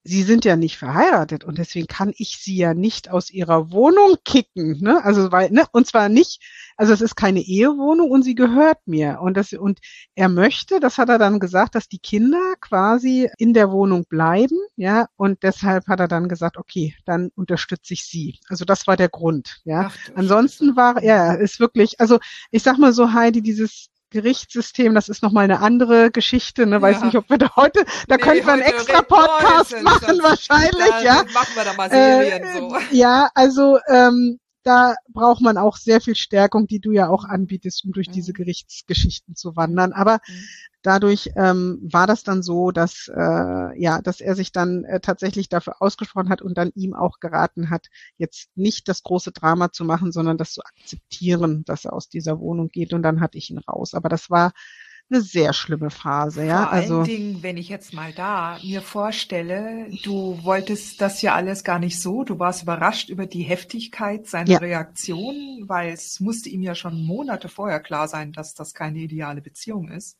sie sind ja nicht verheiratet und deswegen kann ich sie ja nicht aus ihrer Wohnung kicken, ne? Also weil ne und zwar nicht, also es ist keine Ehewohnung und sie gehört mir und das und er möchte, das hat er dann gesagt, dass die Kinder quasi in der Wohnung bleiben, ja, und deshalb hat er dann gesagt, okay, dann unterstütze ich sie. Also das war der Grund, ja. Ach, Ansonsten war ja, ist wirklich, also ich sag mal so Heidi, dieses Gerichtssystem, das ist nochmal eine andere Geschichte, ne? Weiß ja. nicht, ob wir da heute, da nee, könnten wir einen extra Podcast machen, wahrscheinlich, ja. Machen wir da mal Serien äh, so. Ja, also ähm, da braucht man auch sehr viel Stärkung, die du ja auch anbietest, um durch mhm. diese Gerichtsgeschichten zu wandern. Aber mhm. dadurch ähm, war das dann so, dass äh, ja, dass er sich dann äh, tatsächlich dafür ausgesprochen hat und dann ihm auch geraten hat, jetzt nicht das große Drama zu machen, sondern das zu akzeptieren, dass er aus dieser Wohnung geht. Und dann hatte ich ihn raus. Aber das war eine sehr schlimme Phase, ja. Vor also, allen Dingen, wenn ich jetzt mal da mir vorstelle, du wolltest das ja alles gar nicht so, du warst überrascht über die Heftigkeit seiner ja. Reaktion, weil es musste ihm ja schon Monate vorher klar sein, dass das keine ideale Beziehung ist.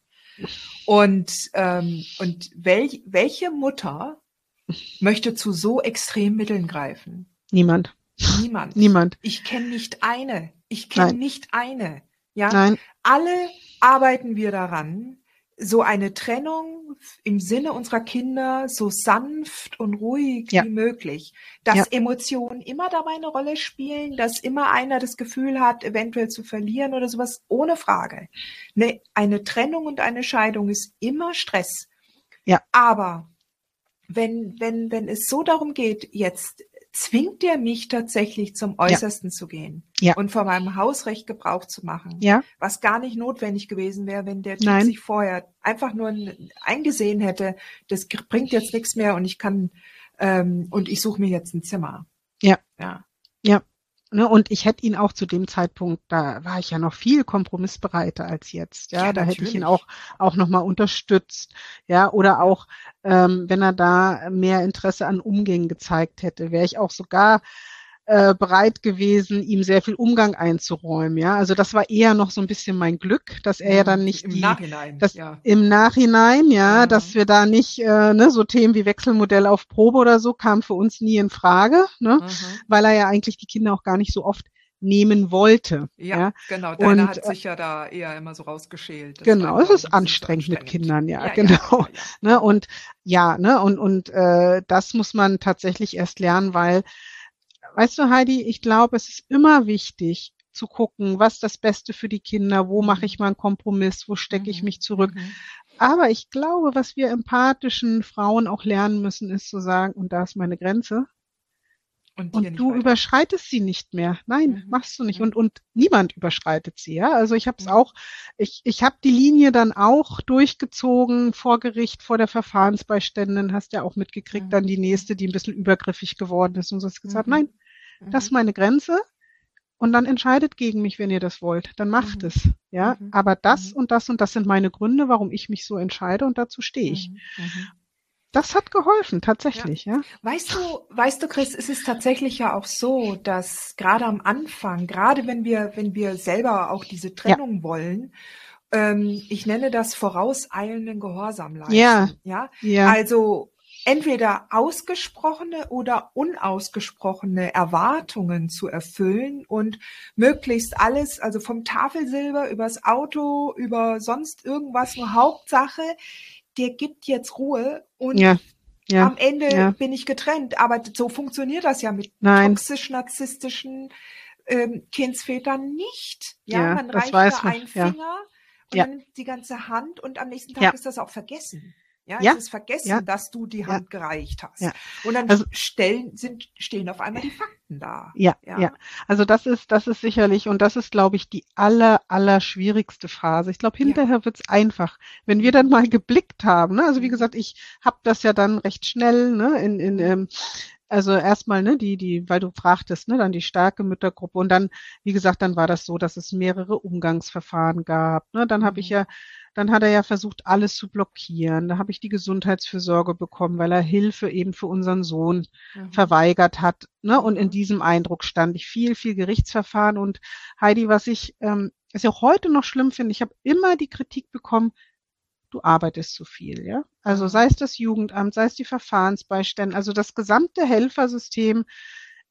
Und, ähm, und welch, welche Mutter möchte zu so Extremmitteln greifen? Niemand. Niemand. Niemand. Ich kenne nicht eine. Ich kenne nicht eine. Ja. Nein. Alle arbeiten wir daran, so eine Trennung im Sinne unserer Kinder so sanft und ruhig ja. wie möglich, dass ja. Emotionen immer dabei eine Rolle spielen, dass immer einer das Gefühl hat, eventuell zu verlieren oder sowas, ohne Frage. Ne, eine Trennung und eine Scheidung ist immer Stress. Ja. Aber wenn, wenn, wenn es so darum geht, jetzt zwingt er mich tatsächlich zum Äußersten ja. zu gehen ja. und von meinem Hausrecht Gebrauch zu machen. Ja. Was gar nicht notwendig gewesen wäre, wenn der Typ sich vorher einfach nur eingesehen hätte, das bringt jetzt nichts mehr und ich kann ähm, und ich suche mir jetzt ein Zimmer. Ja. Ja. Ja. Ne, und ich hätte ihn auch zu dem Zeitpunkt, da war ich ja noch viel kompromissbereiter als jetzt. Ja, ja da hätte ich ihn auch auch noch mal unterstützt. Ja, oder auch ähm, wenn er da mehr Interesse an Umgängen gezeigt hätte, wäre ich auch sogar äh, bereit gewesen, ihm sehr viel Umgang einzuräumen. Ja, also das war eher noch so ein bisschen mein Glück, dass er ja, dann nicht im die, Nachhinein, das, ja. im Nachhinein, ja, mhm. dass wir da nicht äh, ne, so Themen wie Wechselmodell auf Probe oder so kam für uns nie in Frage, ne, mhm. weil er ja eigentlich die Kinder auch gar nicht so oft nehmen wollte. Ja, ja. genau. Deine und, hat sich ja da eher immer so rausgeschält. Das genau, es ist anstrengend, anstrengend, mit Kindern, ja, ja genau. Ja, ne, und ja, ne, und und äh, das muss man tatsächlich erst lernen, weil weißt du, Heidi, ich glaube, es ist immer wichtig zu gucken, was das Beste für die Kinder, wo mache ich mal einen Kompromiss, wo stecke ich mhm. mich zurück. Mhm. Aber ich glaube, was wir empathischen Frauen auch lernen müssen, ist zu sagen, und da ist meine Grenze. Und, und du weiter. überschreitest sie nicht mehr. Nein, mhm. machst du nicht. Mhm. Und, und niemand überschreitet sie. Ja? Also ich habe es mhm. auch, ich, ich habe die Linie dann auch durchgezogen vor Gericht, vor der Verfahrensbeiständin, hast ja auch mitgekriegt, mhm. dann die nächste, die ein bisschen übergriffig geworden ist und so hast gesagt, mhm. das ist meine Grenze. Und dann entscheidet gegen mich, wenn ihr das wollt. Dann macht es. Ja, aber das und das und das sind meine Gründe, warum ich mich so entscheide und dazu stehe ich. Das hat geholfen, tatsächlich, ja. ja. Weißt du, weißt du, Chris, es ist tatsächlich ja auch so, dass gerade am Anfang, gerade wenn wir, wenn wir selber auch diese Trennung ja. wollen, ähm, ich nenne das vorauseilenden Gehorsam leisten. Ja. ja. Ja. Also entweder ausgesprochene oder unausgesprochene Erwartungen zu erfüllen und möglichst alles, also vom Tafelsilber übers Auto, über sonst irgendwas, nur Hauptsache, der gibt jetzt Ruhe und ja, ja, am Ende ja. bin ich getrennt. Aber so funktioniert das ja mit toxisch-narzisstischen ähm, Kindsvätern nicht. Ja, ja man reicht da einen Finger und dann nimmt die ganze Hand und am nächsten Tag ist das auch vergessen. Ja, ja. es ist vergessen, ja. dass du die Hand ja. gereicht hast. Ja. Und dann also, stellen, sind, stehen auf einmal die Fakten da. Ja, ja, ja. Also das ist, das ist sicherlich, und das ist, glaube ich, die aller, aller schwierigste Phase. Ich glaube, hinterher wird's einfach. Wenn wir dann mal geblickt haben, ne? also wie mhm. gesagt, ich habe das ja dann recht schnell, ne, in, in ähm, also erstmal, ne, die, die, weil du fragtest, ne, dann die starke Müttergruppe und dann, wie gesagt, dann war das so, dass es mehrere Umgangsverfahren gab. Ne, dann habe ich mhm. ja dann hat er ja versucht, alles zu blockieren. Da habe ich die Gesundheitsfürsorge bekommen, weil er Hilfe eben für unseren Sohn mhm. verweigert hat. Ne? Und in mhm. diesem Eindruck stand ich viel, viel Gerichtsverfahren. Und Heidi, was ich ähm, was ich auch heute noch schlimm finde, ich habe immer die Kritik bekommen, du arbeitest zu viel, ja. Also sei es das Jugendamt, sei es die Verfahrensbeistände, also das gesamte Helfersystem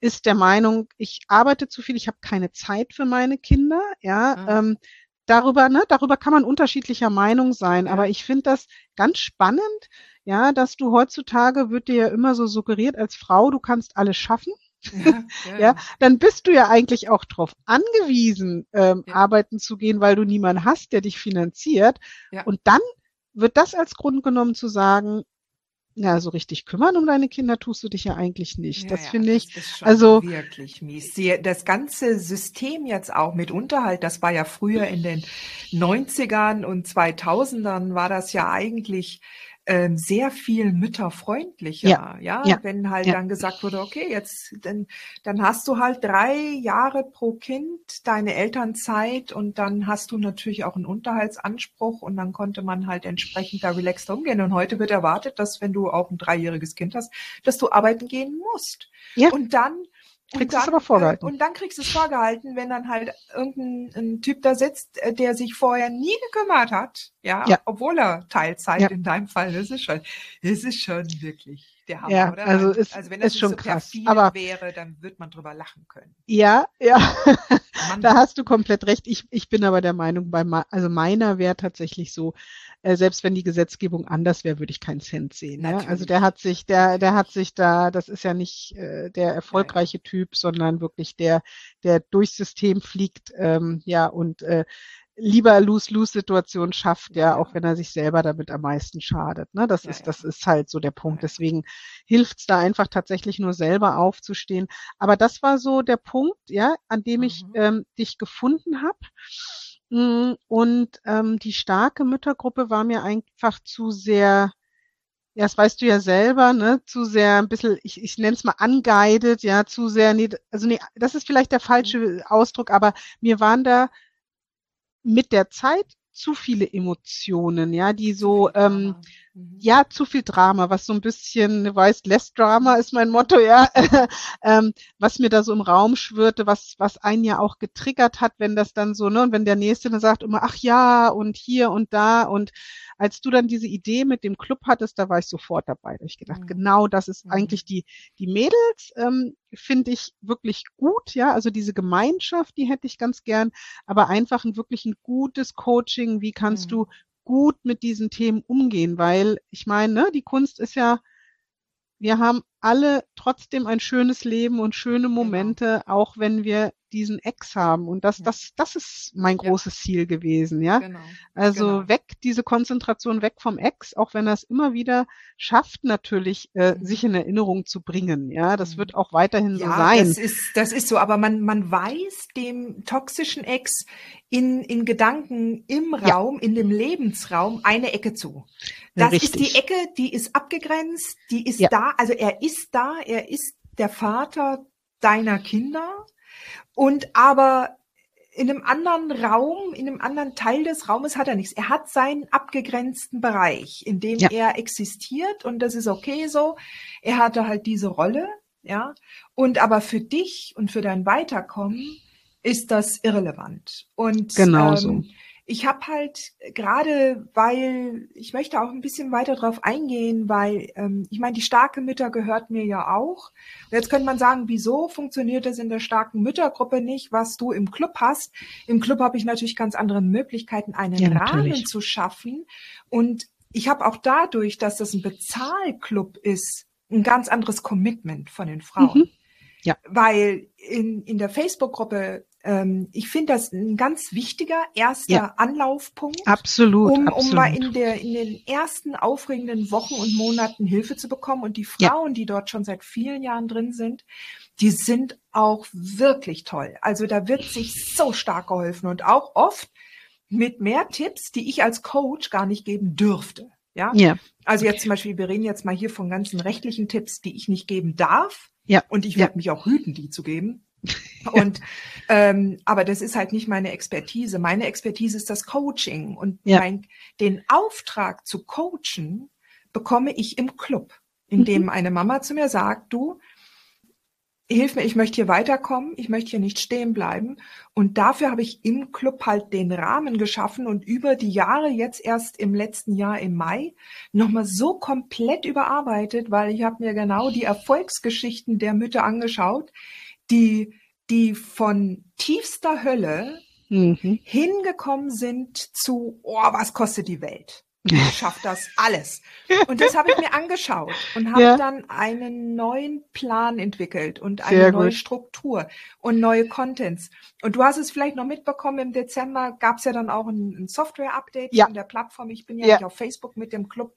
ist der Meinung, ich arbeite zu viel, ich habe keine Zeit für meine Kinder, ja. Mhm. Ähm, darüber, ne, darüber kann man unterschiedlicher Meinung sein, ja. aber ich finde das ganz spannend, ja, dass du heutzutage wird dir ja immer so suggeriert als Frau, du kannst alles schaffen. [LAUGHS] Ja, ja, dann bist du ja eigentlich auch darauf angewiesen, ähm, ja. arbeiten zu gehen, weil du niemanden hast, der dich finanziert. Ja. Und dann wird das als Grund genommen zu sagen, ja, so richtig kümmern um deine Kinder tust du dich ja eigentlich nicht. Ja, das ja, finde ich, also wirklich mies. Das ganze System jetzt auch mit Unterhalt, das war ja früher in den 90ern und 2000ern war das ja eigentlich ähm, sehr viel mütterfreundlicher, ja, ja, ja wenn halt ja. dann gesagt wurde, okay, jetzt dann, dann hast du halt drei Jahre pro Kind deine Elternzeit und dann hast du natürlich auch einen Unterhaltsanspruch und dann konnte man halt entsprechend da relaxed umgehen. Und heute wird erwartet, dass wenn du auch ein dreijähriges Kind hast, dass du arbeiten gehen musst. Ja. Und dann Kriegst du es aber vorgehalten. Und dann kriegst du es vorgehalten, wenn dann halt irgendein Typ da sitzt, äh, der sich vorher nie gekümmert hat, ja, ja. obwohl er Teilzeit ja. in deinem Fall, das ist schon, das ist schon wirklich der Hammer, ja, oder? Also, ist, also wenn das ist schon so krass. Aber wäre, dann wird man drüber lachen können. Ja, ja, da hast du komplett recht. Ich, ich bin aber der Meinung, bei, also meiner wäre tatsächlich so, äh, selbst wenn die Gesetzgebung anders wäre, würde ich keinen Cent sehen. Ja? Also der hat sich, der, der hat sich da, das ist ja nicht äh, der erfolgreiche Nein. Typ, sondern wirklich der, der durchs System fliegt, ähm, ja, und äh, lieber Lose-Lose-Situation schafft, ja, auch wenn er sich selber damit am meisten schadet. Ne? Das ja, ist, ja. das ist halt so der Punkt. Deswegen hilft es da einfach tatsächlich nur selber aufzustehen. Aber das war so der Punkt, ja, an dem ich mhm. ähm, dich gefunden habe. Mm, und ähm, die starke Müttergruppe war mir einfach zu sehr, ja, das weißt du ja selber, ne, zu sehr ein bisschen, ich, ich nenne es mal unguided, ja, zu sehr, nee, also nee, das ist vielleicht der falsche mhm. Ausdruck, aber mir waren da mit der Zeit zu viele Emotionen, ja, die so, ähm, mhm. Ja, zu viel Drama, was so ein bisschen, du weißt, less Drama ist mein Motto, ja, [LAUGHS] ähm, was mir da so im Raum schwirrte, was, was einen ja auch getriggert hat, wenn das dann so, ne, und wenn der Nächste dann sagt immer, ach ja, und hier und da und als du dann diese Idee mit dem Club hattest, da war ich sofort dabei. Da habe ich gedacht, mhm. genau das ist mhm. eigentlich die, die Mädels, ähm, finde ich wirklich gut, ja, also diese Gemeinschaft, die hätte ich ganz gern, aber einfach ein wirklich ein gutes Coaching, wie kannst mhm. du gut mit diesen Themen umgehen, weil ich meine, ne, die Kunst ist ja, wir haben alle trotzdem ein schönes Leben und schöne genau. Momente, genau. auch wenn wir diesen Ex haben. Und das, ja. das, das ist mein großes ja. Ziel gewesen, ja. Genau. Also genau. weg, diese Konzentration weg vom Ex, auch wenn er es immer wieder schafft, natürlich äh, mhm. sich in Erinnerung zu bringen. Ja, das mhm. wird auch weiterhin ja, so sein. Das ist, das ist so, aber man, man weiß dem toxischen Ex in, in Gedanken im Raum, in dem Lebensraum eine Ecke zu. Das Richtig. ist die Ecke, die ist abgegrenzt, die ist da, also er ist ist da, er ist der Vater deiner Kinder und aber in einem anderen Raum, in einem anderen Teil des Raumes hat er nichts. Er hat seinen abgegrenzten Bereich, in dem ja. er existiert und das ist okay so. Er hatte halt diese Rolle, ja. Und aber für dich und für dein Weiterkommen ist das irrelevant. Und genau so. Ich habe halt gerade, weil ich möchte auch ein bisschen weiter drauf eingehen, weil ähm, ich meine, die starke Mütter gehört mir ja auch. jetzt könnte man sagen, wieso funktioniert das in der starken Müttergruppe nicht, was du im Club hast? Im Club habe ich natürlich ganz andere Möglichkeiten, einen ja, Rahmen zu schaffen. Und ich habe auch dadurch, dass das ein Bezahlclub ist, ein ganz anderes Commitment von den Frauen. Mhm. Ja. Weil in, in der Facebook-Gruppe ähm, ich finde das ein ganz wichtiger erster ja. Anlaufpunkt. Absolut, um, absolut. um mal in, der, in den ersten aufregenden Wochen und Monaten Hilfe zu bekommen. Und die Frauen, ja. die dort schon seit vielen Jahren drin sind, die sind auch wirklich toll. Also da wird sich so stark geholfen und auch oft mit mehr Tipps, die ich als Coach gar nicht geben dürfte. Ja. ja. Also jetzt zum Beispiel, wir reden jetzt mal hier von ganzen rechtlichen Tipps, die ich nicht geben darf. Ja. Und ich werde ja. mich auch hüten, die zu geben. Und ähm, aber das ist halt nicht meine Expertise. Meine Expertise ist das Coaching und ja. mein, den Auftrag zu coachen bekomme ich im Club, in dem mhm. eine Mama zu mir sagt: Du, hilf mir, ich möchte hier weiterkommen, ich möchte hier nicht stehen bleiben. Und dafür habe ich im Club halt den Rahmen geschaffen und über die Jahre, jetzt erst im letzten Jahr im Mai, nochmal so komplett überarbeitet, weil ich habe mir genau die Erfolgsgeschichten der Mütter angeschaut, die, die von tiefster Hölle mhm. hingekommen sind zu, oh, was kostet die Welt? Schafft das alles. Und das habe ich mir angeschaut und habe ja. dann einen neuen Plan entwickelt und eine Sehr neue gut. Struktur und neue Contents. Und du hast es vielleicht noch mitbekommen, im Dezember gab es ja dann auch ein, ein Software-Update ja. von der Plattform. Ich bin ja, ja. nicht auf Facebook mit dem Club.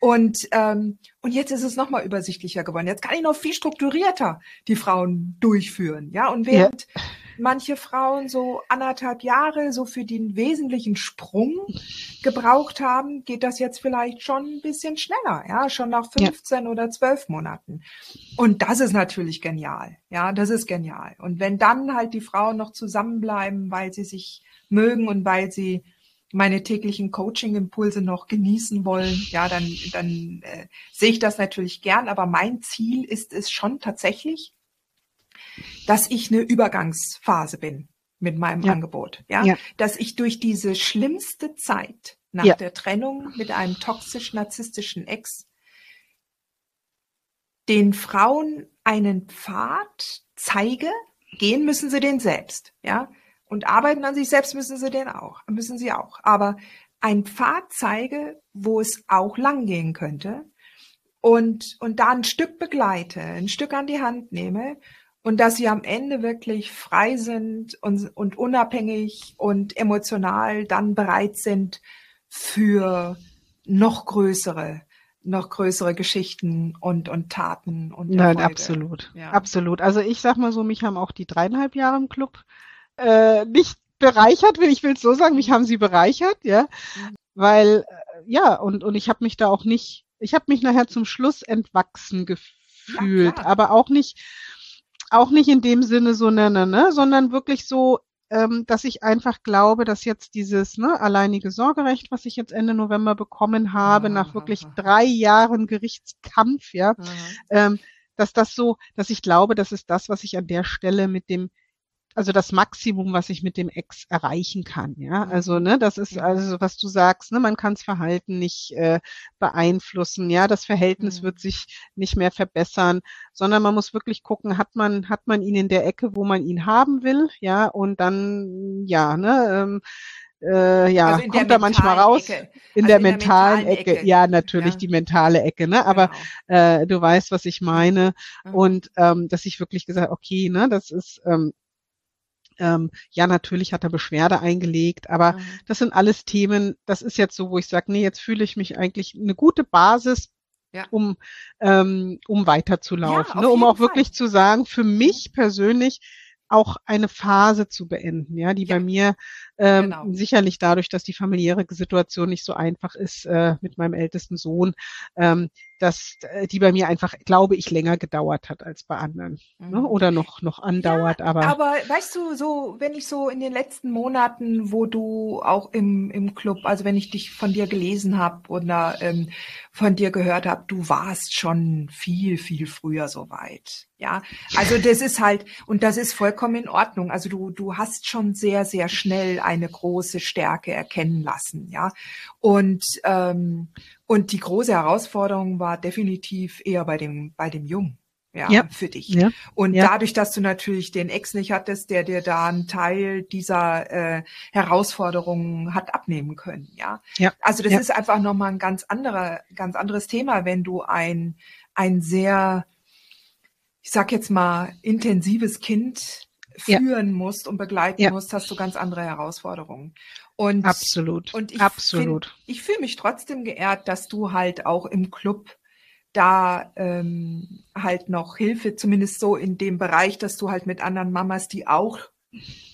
Und, ähm, und jetzt ist es nochmal übersichtlicher geworden. Jetzt kann ich noch viel strukturierter die Frauen durchführen. Ja, und während manche Frauen so anderthalb Jahre so für den wesentlichen Sprung gebraucht haben, geht das jetzt vielleicht schon ein bisschen schneller, ja, schon nach 15 ja. oder 12 Monaten. Und das ist natürlich genial, ja, das ist genial. Und wenn dann halt die Frauen noch zusammenbleiben, weil sie sich mögen und weil sie meine täglichen Coaching-Impulse noch genießen wollen, ja, dann, dann äh, sehe ich das natürlich gern. Aber mein Ziel ist es schon tatsächlich, dass ich eine Übergangsphase bin mit meinem ja. Angebot. Ja? ja? dass ich durch diese schlimmste Zeit nach ja. der Trennung mit einem toxisch-narzisstischen Ex den Frauen einen Pfad zeige, gehen müssen sie den selbst, ja, und arbeiten an sich selbst müssen sie den auch, müssen sie auch. Aber ein Pfad zeige, wo es auch lang gehen könnte und, und da ein Stück begleite, ein Stück an die Hand nehme und dass sie am Ende wirklich frei sind und, und unabhängig und emotional dann bereit sind für noch größere noch größere Geschichten und, und Taten und Nein, absolut. Ja. Absolut. Also ich sag mal so, mich haben auch die dreieinhalb Jahre im Club äh, nicht bereichert, will ich will es so sagen, mich haben sie bereichert, ja. Mhm. Weil, äh, ja, und, und ich habe mich da auch nicht, ich habe mich nachher zum Schluss entwachsen gefühlt, ja, aber auch nicht, auch nicht in dem Sinne so, ne, ne, ne, sondern wirklich so, ähm, dass ich einfach glaube, dass jetzt dieses ne, alleinige Sorgerecht, was ich jetzt Ende November bekommen habe, aha, nach wirklich aha. drei Jahren Gerichtskampf, ja, ähm, dass das so, dass ich glaube, das ist das, was ich an der Stelle mit dem also das Maximum, was ich mit dem Ex erreichen kann. Ja, mhm. also ne, das ist also was du sagst, ne, man kann das Verhalten nicht äh, beeinflussen. Ja, das Verhältnis mhm. wird sich nicht mehr verbessern, sondern man muss wirklich gucken, hat man hat man ihn in der Ecke, wo man ihn haben will, ja, und dann ja, ne. Ähm, äh, ja, also kommt da manchmal raus Ecke. in also der in mentalen, mentalen Ecke. Ecke. Ja, natürlich ja. die mentale Ecke, ne? Aber genau. äh, du weißt, was ich meine. Mhm. Und ähm, dass ich wirklich gesagt, okay, ne, das ist ähm, ähm, ja, natürlich hat er Beschwerde eingelegt, aber mhm. das sind alles Themen, das ist jetzt so, wo ich sage, nee, jetzt fühle ich mich eigentlich eine gute Basis, ja. um, ähm, um weiterzulaufen, ja, ne, um auch Fall. wirklich zu sagen, für mich persönlich auch eine Phase zu beenden, ja, die ja. bei mir ähm, genau. sicherlich dadurch, dass die familiäre Situation nicht so einfach ist äh, mit meinem ältesten Sohn, ähm, dass äh, die bei mir einfach, glaube ich, länger gedauert hat als bei anderen mhm. ne? oder noch noch andauert. Ja, aber aber weißt du, so wenn ich so in den letzten Monaten, wo du auch im im Club, also wenn ich dich von dir gelesen habe oder ähm, von dir gehört habe, du warst schon viel viel früher so weit. Ja, also das ist halt und das ist vollkommen in Ordnung. Also du du hast schon sehr sehr schnell eine große Stärke erkennen lassen, ja. Und ähm, und die große Herausforderung war definitiv eher bei dem bei dem Jungen. Ja, ja. für dich. Ja. Und ja. dadurch, dass du natürlich den Ex nicht hattest, der dir da einen Teil dieser äh, Herausforderungen hat abnehmen können, ja. ja. Also das ist einfach nochmal ein ganz anderer, ganz anderes Thema, wenn du ein, ein sehr, ich sag jetzt mal, intensives Kind führen musst und begleiten musst, hast du ganz andere Herausforderungen. Und, absolut. Und ich absolut. Find, ich fühle mich trotzdem geehrt, dass du halt auch im Club da ähm, halt noch Hilfe, zumindest so in dem Bereich, dass du halt mit anderen Mamas, die auch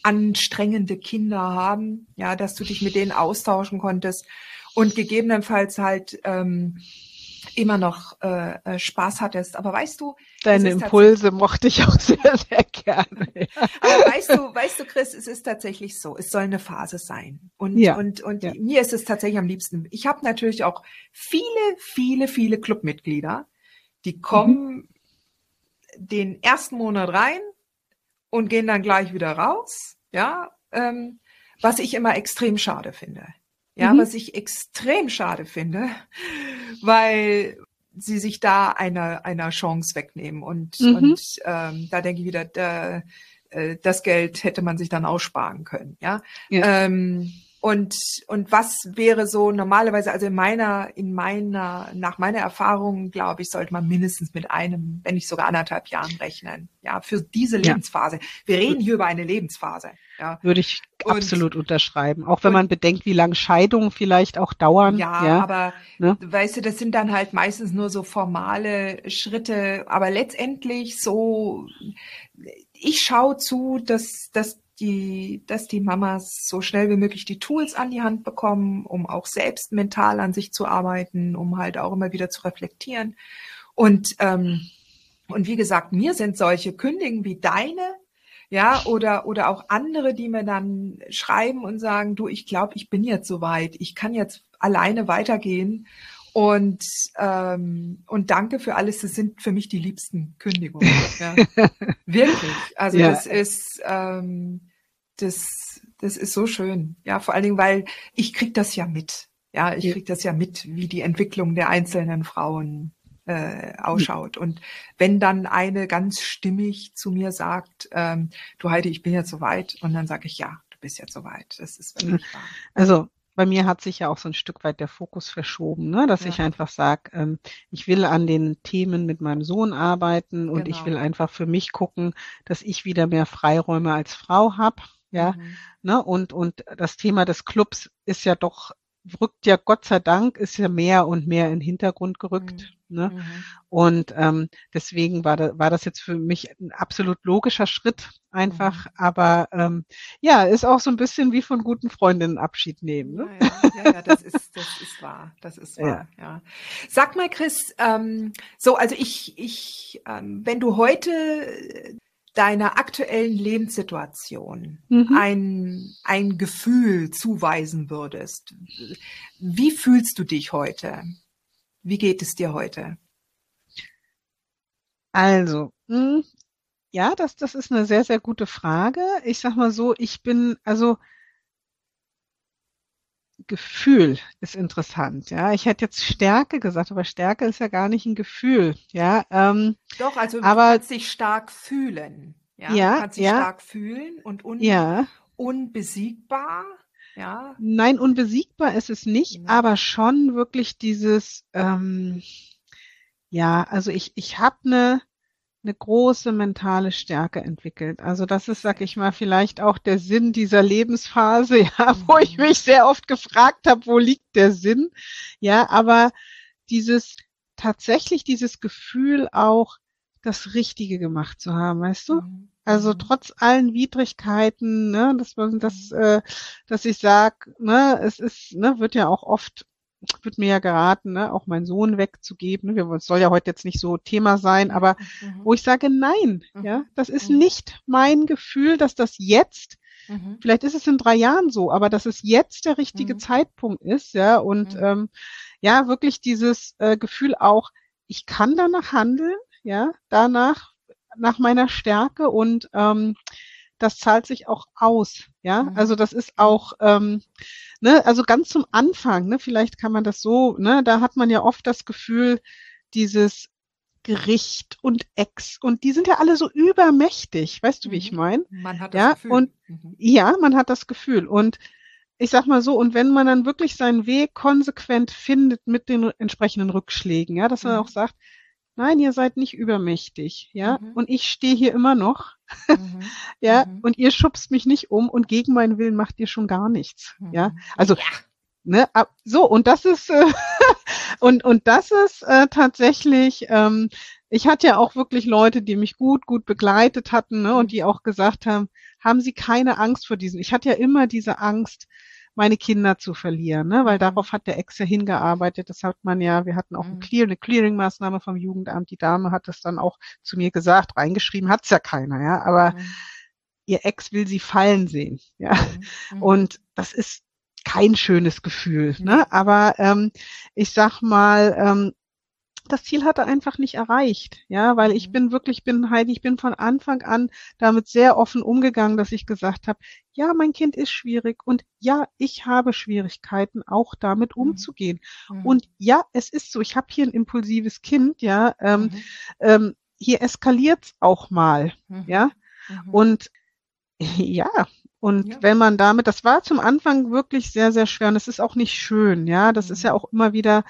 anstrengende Kinder haben, ja, dass du dich mit denen austauschen konntest und gegebenenfalls halt ähm, immer noch äh, äh, Spaß hattest. Aber weißt du, deine Impulse mochte ich auch sehr, sehr gerne. Ja. [LAUGHS] Aber weißt du, weißt du, Chris, es ist tatsächlich so. Es soll eine Phase sein. Und ja. und und ja. mir ist es tatsächlich am liebsten. Ich habe natürlich auch viele, viele, viele Clubmitglieder, die kommen. Mhm den ersten Monat rein und gehen dann gleich wieder raus. Ja, ähm, was ich immer extrem schade finde. Ja, mhm. was ich extrem schade finde, weil sie sich da einer einer Chance wegnehmen und mhm. und ähm, da denke ich wieder, da, äh, das Geld hätte man sich dann aussparen können. Ja. ja. Ähm, und, und was wäre so normalerweise, also in meiner, in meiner, nach meiner Erfahrung, glaube ich, sollte man mindestens mit einem, wenn nicht sogar anderthalb Jahren rechnen. Ja, für diese Lebensphase. Ja. Wir reden hier über eine Lebensphase. Ja. Würde ich und, absolut unterschreiben. Auch wenn und, man bedenkt, wie lange Scheidungen vielleicht auch dauern. Ja, ja, aber ne? weißt du, das sind dann halt meistens nur so formale Schritte. Aber letztendlich so, ich schaue zu, dass, dass die, dass die Mamas so schnell wie möglich die Tools an die Hand bekommen, um auch selbst mental an sich zu arbeiten, um halt auch immer wieder zu reflektieren. Und, ähm, und wie gesagt, mir sind solche Kündigen wie deine, ja, oder, oder auch andere, die mir dann schreiben und sagen, du, ich glaube, ich bin jetzt soweit, ich kann jetzt alleine weitergehen und, ähm, und danke für alles. Das sind für mich die liebsten Kündigungen. Ja. [LAUGHS] Wirklich. Also ja. das ist, ähm, das, das ist so schön. Ja, vor allen Dingen, weil ich krieg das ja mit. Ja, ich krieg das ja mit, wie die Entwicklung der einzelnen Frauen äh, ausschaut. Und wenn dann eine ganz stimmig zu mir sagt, ähm, du Heidi, ich bin jetzt soweit, und dann sage ich, ja, du bist jetzt soweit. Das ist wirklich wahr. Also bei mir hat sich ja auch so ein Stück weit der Fokus verschoben, ne? dass ja. ich einfach sage, ähm, ich will an den Themen mit meinem Sohn arbeiten und genau. ich will einfach für mich gucken, dass ich wieder mehr Freiräume als Frau habe. Ja, mhm. ne? und, und das Thema des Clubs ist ja doch rückt ja Gott sei Dank, ist ja mehr und mehr in den Hintergrund gerückt. Mhm. Ne? Mhm. Und ähm, deswegen war, da, war das jetzt für mich ein absolut logischer Schritt einfach. Mhm. Aber ähm, ja, ist auch so ein bisschen wie von guten Freundinnen Abschied nehmen. Ne? Ja, ja, ja, ja das, ist, das ist wahr. Das ist wahr, ja. ja. Sag mal, Chris, ähm, so, also ich, ich, ähm, wenn du heute deiner aktuellen Lebenssituation mhm. ein, ein Gefühl zuweisen würdest, wie fühlst du dich heute? Wie geht es dir heute? Also, mh, hm, ja, das, das ist eine sehr, sehr gute Frage. Ich sag mal so, ich bin, also Gefühl ist interessant. Ja, ich hätte jetzt Stärke gesagt, aber Stärke ist ja gar nicht ein Gefühl. Ja, ähm, doch. Also du aber, kannst dich stark fühlen. Ja, ja du kannst dich ja, stark fühlen und un ja. unbesiegbar. Ja. Nein, unbesiegbar ist es nicht, ja. aber schon wirklich dieses, ähm, ja, also ich ich habe eine eine große mentale Stärke entwickelt. Also das ist, sag ich mal, vielleicht auch der Sinn dieser Lebensphase, [LAUGHS] ja, wo ich mhm. mich sehr oft gefragt habe, wo liegt der Sinn? Ja, aber dieses tatsächlich dieses Gefühl auch das Richtige gemacht zu haben, weißt du? Mhm. Also mhm. trotz allen Widrigkeiten, ne, dass man das, äh, dass ich sag, ne, es ist, ne, wird ja auch oft wird mir ja geraten, ne, auch meinen Sohn wegzugeben. Wir, es soll ja heute jetzt nicht so Thema sein, aber mhm. wo ich sage, nein, mhm. ja, das ist mhm. nicht mein Gefühl, dass das jetzt, mhm. vielleicht ist es in drei Jahren so, aber dass es jetzt der richtige mhm. Zeitpunkt ist, ja, und mhm. ähm, ja, wirklich dieses äh, Gefühl auch, ich kann danach handeln, ja, danach, nach meiner Stärke und ähm, das zahlt sich auch aus, ja. Mhm. Also das ist auch, ähm, ne, also ganz zum Anfang, ne, vielleicht kann man das so, ne, da hat man ja oft das Gefühl, dieses Gericht und Ex und die sind ja alle so übermächtig, weißt du, wie ich mhm. meine? Man hat das ja, Gefühl. Und mhm. ja, man hat das Gefühl und ich sag mal so, und wenn man dann wirklich seinen Weg konsequent findet mit den entsprechenden Rückschlägen, ja, dass man mhm. auch sagt, Nein, ihr seid nicht übermächtig, ja. Mhm. Und ich stehe hier immer noch, mhm. [LAUGHS] ja. Mhm. Und ihr schubst mich nicht um und gegen meinen Willen macht ihr schon gar nichts, ja. Mhm. Also, ja. ne, so und das ist äh, [LAUGHS] und und das ist äh, tatsächlich. Ähm, ich hatte ja auch wirklich Leute, die mich gut gut begleitet hatten, ne, und die auch gesagt haben, haben Sie keine Angst vor diesen. Ich hatte ja immer diese Angst meine Kinder zu verlieren, ne? weil mhm. darauf hat der Ex ja hingearbeitet. Das hat man ja, wir hatten auch ein mhm. Clear, eine Clearing-Maßnahme vom Jugendamt. Die Dame hat das dann auch zu mir gesagt, reingeschrieben hat's ja keiner, ja, aber mhm. ihr Ex will sie fallen sehen, ja. Mhm. Und das ist kein schönes Gefühl, ne? Aber ähm, ich sag mal, ähm, das Ziel hat er einfach nicht erreicht. Ja, weil ich Mhm. bin wirklich, bin Heidi, ich bin von Anfang an damit sehr offen umgegangen, dass ich gesagt habe, ja, mein Kind ist schwierig und ja, ich habe Schwierigkeiten, auch damit Mhm. umzugehen. Mhm. Und ja, es ist so, ich habe hier ein impulsives Kind, ja, ähm, Mhm. ähm, hier eskaliert's auch mal, Mhm. ja. Mhm. Und [LAUGHS] ja, und Ja. wenn man damit, das war zum Anfang wirklich sehr, sehr schwer und es ist auch nicht schön, ja. Das ist ja auch immer wieder,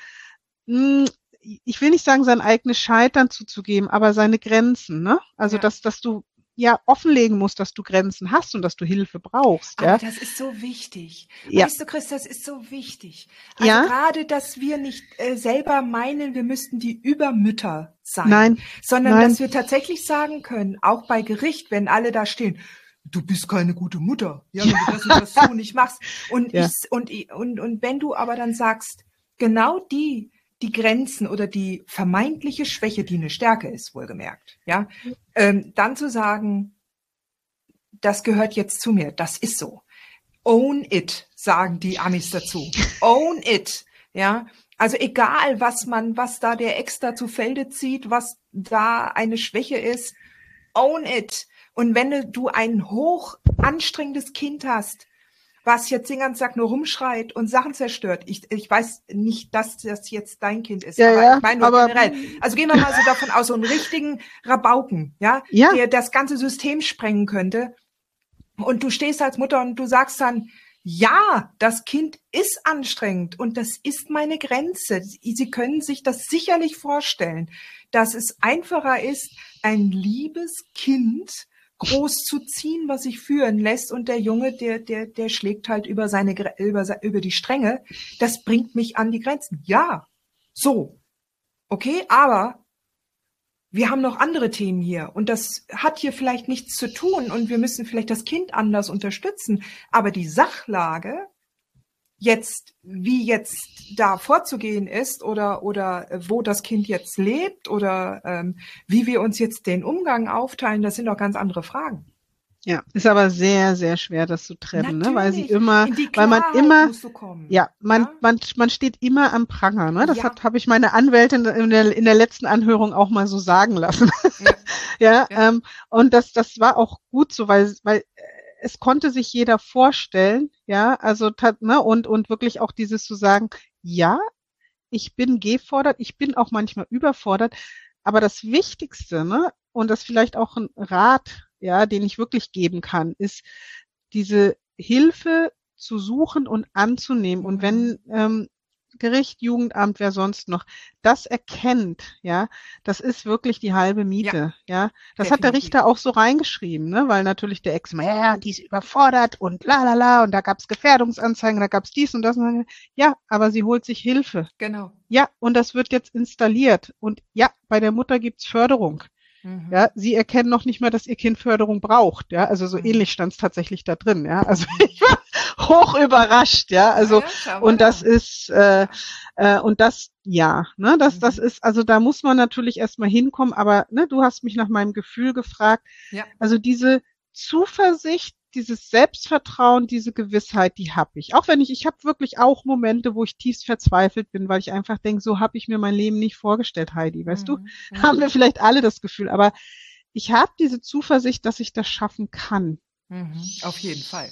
mh, ich will nicht sagen, sein eigenes Scheitern zuzugeben, aber seine Grenzen, ne? Also, Ja. dass, dass du ja offenlegen musst, dass du Grenzen hast und dass du Hilfe brauchst, Aber ja. das ist so wichtig. Ja. Weißt du, Chris, das ist so wichtig. Also Ja. gerade, dass wir nicht äh, selber meinen, wir müssten die Übermütter sein, Nein, sondern nein. dass wir tatsächlich sagen können, auch bei Gericht, wenn alle da stehen, du bist keine gute Mutter, ja, wenn du das und das [LAUGHS] so nicht machst. Und Ja. ich und, und und wenn du aber dann sagst, genau die die Grenzen oder die vermeintliche Schwäche, die eine Stärke ist, wohlgemerkt, ja, ähm, dann zu sagen, das gehört jetzt zu mir, das ist so. Own it, sagen die Amis dazu. Own it, ja. Also egal, was man, was da der Ex da zu Felde zieht, was da eine Schwäche ist, own it. Und wenn du ein hoch anstrengendes Kind hast, was jetzt den ganzen Tag nur rumschreit und Sachen zerstört. Ich, ich weiß nicht, dass das jetzt dein Kind ist, Ja, aber ja, ich meine nur aber- generell. Also gehen wir mal so davon aus, so einen richtigen Rabauken, ja, Ja. der das ganze System sprengen könnte. Und du stehst als Mutter und du sagst dann, ja, das Kind ist anstrengend und das ist meine Grenze. Sie Sie können sich das sicherlich vorstellen, dass es einfacher ist, ein liebes Kind groß zu ziehen, was sich führen lässt und der Junge, der, der, der schlägt halt über seine, über, über die Stränge. Das bringt mich an die Grenzen. Ja, so. Okay, aber wir haben noch andere Themen hier und das hat hier vielleicht nichts zu tun und wir müssen vielleicht das Kind anders unterstützen. Aber die Sachlage, jetzt, wie jetzt da vorzugehen ist oder, oder äh, wo das Kind jetzt lebt oder ähm, wie wir uns jetzt den Umgang aufteilen, das sind doch ganz andere Fragen. Ja, ist aber sehr, sehr schwer, das zu trennen, ne? weil sie immer, weil man immer, ja, man, Ja? man, man steht immer am Pranger, ne? Das Ja. hat, habe ich meine Anwältin in der, in der letzten Anhörung auch mal so sagen lassen. Ja. [LAUGHS] ja, Ja. Ähm, und das, das war auch gut so, weil, weil es konnte sich jeder vorstellen, ja, also, tat- ne, und, und wirklich auch dieses zu sagen, ja, ich bin gefordert, ich bin auch manchmal überfordert, aber das Wichtigste, ne, und das vielleicht auch ein Rat, ja, den ich wirklich geben kann, ist diese Hilfe zu suchen und anzunehmen. Und wenn ähm, Gericht, Jugendamt, wer sonst noch, das erkennt, ja, das ist wirklich die halbe Miete, ja. Das hat der definitiv. Richter auch so reingeschrieben, ne, weil natürlich der Ex, ja, die ist überfordert und la la la und da gab's Gefährdungsanzeigen, da gab's dies und das. Und ja, aber sie holt sich Hilfe. Genau. Ja, und das wird jetzt installiert. Und ja, bei der Mutter gibt's Förderung. Mhm. Ja, sie erkennen noch nicht mal, dass ihr Kind Förderung braucht. Ja, also so Mhm. ähnlich stand es tatsächlich da drin. Ja, also [LAUGHS] ich war [LAUGHS] hoch überrascht. Ja, also Ja, und das da. ist äh, äh, und das ja, ne, das das Mhm. ist also da muss man natürlich erstmal hinkommen. Aber ne, du hast mich nach meinem Gefühl gefragt. Ja. Also diese Zuversicht, dieses Selbstvertrauen, diese Gewissheit, die habe ich. Auch wenn ich, ich habe wirklich auch Momente, wo ich tiefst verzweifelt bin, weil ich einfach denke, so habe ich mir mein Leben nicht vorgestellt, Heidi. Weißt du? Mhm. [LAUGHS] Mhm. haben wir vielleicht alle das Gefühl, aber ich habe diese Zuversicht, dass ich das schaffen kann. Mhm. Auf jeden Fall.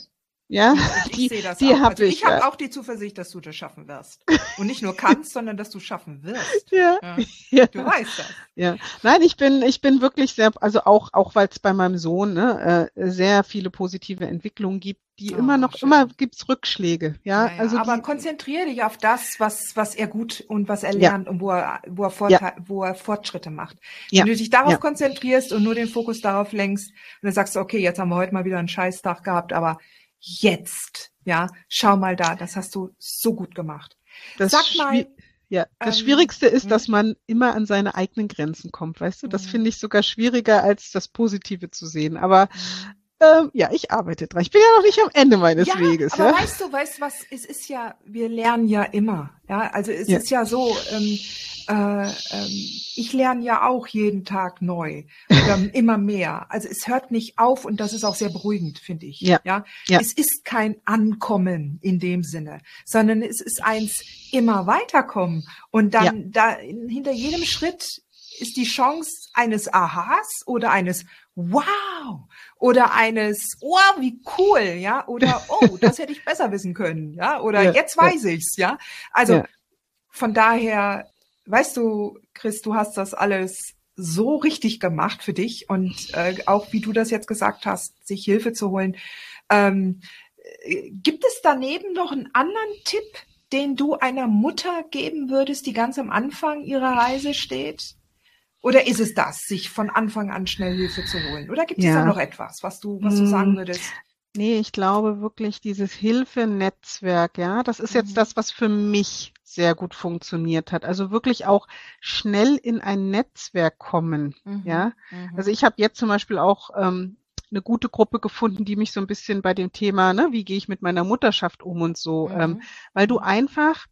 Ja, Ich, die, sehe das die auch. habe also ich ich. habe ja. auch die Zuversicht, dass du das schaffen wirst. Und nicht nur kannst, [LAUGHS] sondern dass du schaffen wirst. Ja, Ja. ja, Du weißt das. ja. Nein, ich bin, ich bin wirklich sehr, also auch, auch weil es bei meinem Sohn ne, äh, sehr viele positive Entwicklungen gibt, die Oh, immer noch, schön. immer gibt's Rückschläge. Ja, Ja, ja, also aber konzentriere dich auf das, was, was er gut und was er Ja. lernt und wo er, wo er, Vorteil, wo er Fortschritte macht. Ja. Wenn du dich darauf Ja. konzentrierst und nur den Fokus darauf lenkst und dann sagst du, okay, jetzt haben wir heute mal wieder einen Scheißtag gehabt, aber jetzt, ja, schau mal da, das hast du so gut gemacht. das Sag mal, ja, das ähm, Schwierigste ist, hm? dass man immer an seine eigenen Grenzen kommt, weißt du? Das Mhm. finde ich sogar schwieriger, als das Positive zu sehen. Aber ähm, ja, ich arbeite dran. Ich bin ja noch nicht am Ende meines ja, Weges. aber Ja? weißt du, weißt du was, es ist ja, wir lernen ja immer, ja, also es Ja. ist ja so, ähm, äh, ähm, ich lerne ja auch jeden Tag neu oder [LAUGHS] immer mehr. Also es hört nicht auf und das ist auch sehr beruhigend, finde ich. Ja. ja. ja. Es ist kein Ankommen in dem Sinne, sondern es ist eins immer weiterkommen und dann ja. da hinter jedem Schritt ist die Chance eines Aha's oder eines Wow oder eines Oh, wie cool, ja, oder [LAUGHS] Oh, das hätte ich besser wissen können, ja, oder ja, jetzt weiß ja. ich's, ja. Also ja. von daher, weißt du, Chris, du hast das alles so richtig gemacht für dich und äh, auch wie du das jetzt gesagt hast, sich Hilfe zu holen. Ähm, äh, gibt es daneben noch einen anderen Tipp, den du einer Mutter geben würdest, die ganz am Anfang ihrer Reise steht? Oder ist es das, sich von Anfang an schnell Hilfe zu holen? Oder gibt es da noch etwas, was du, was du sagen hm. würdest? Nee, ich glaube wirklich dieses Hilfenetzwerk, ja, das ist jetzt mhm. das, was für mich sehr gut funktioniert hat. Also wirklich auch schnell in ein Netzwerk kommen, mhm. ja. Mhm. Also ich habe jetzt zum Beispiel auch ähm, eine gute Gruppe gefunden, die mich so ein bisschen bei dem Thema, ne, wie gehe ich mit meiner Mutterschaft um und so, ähm, mhm. weil du einfach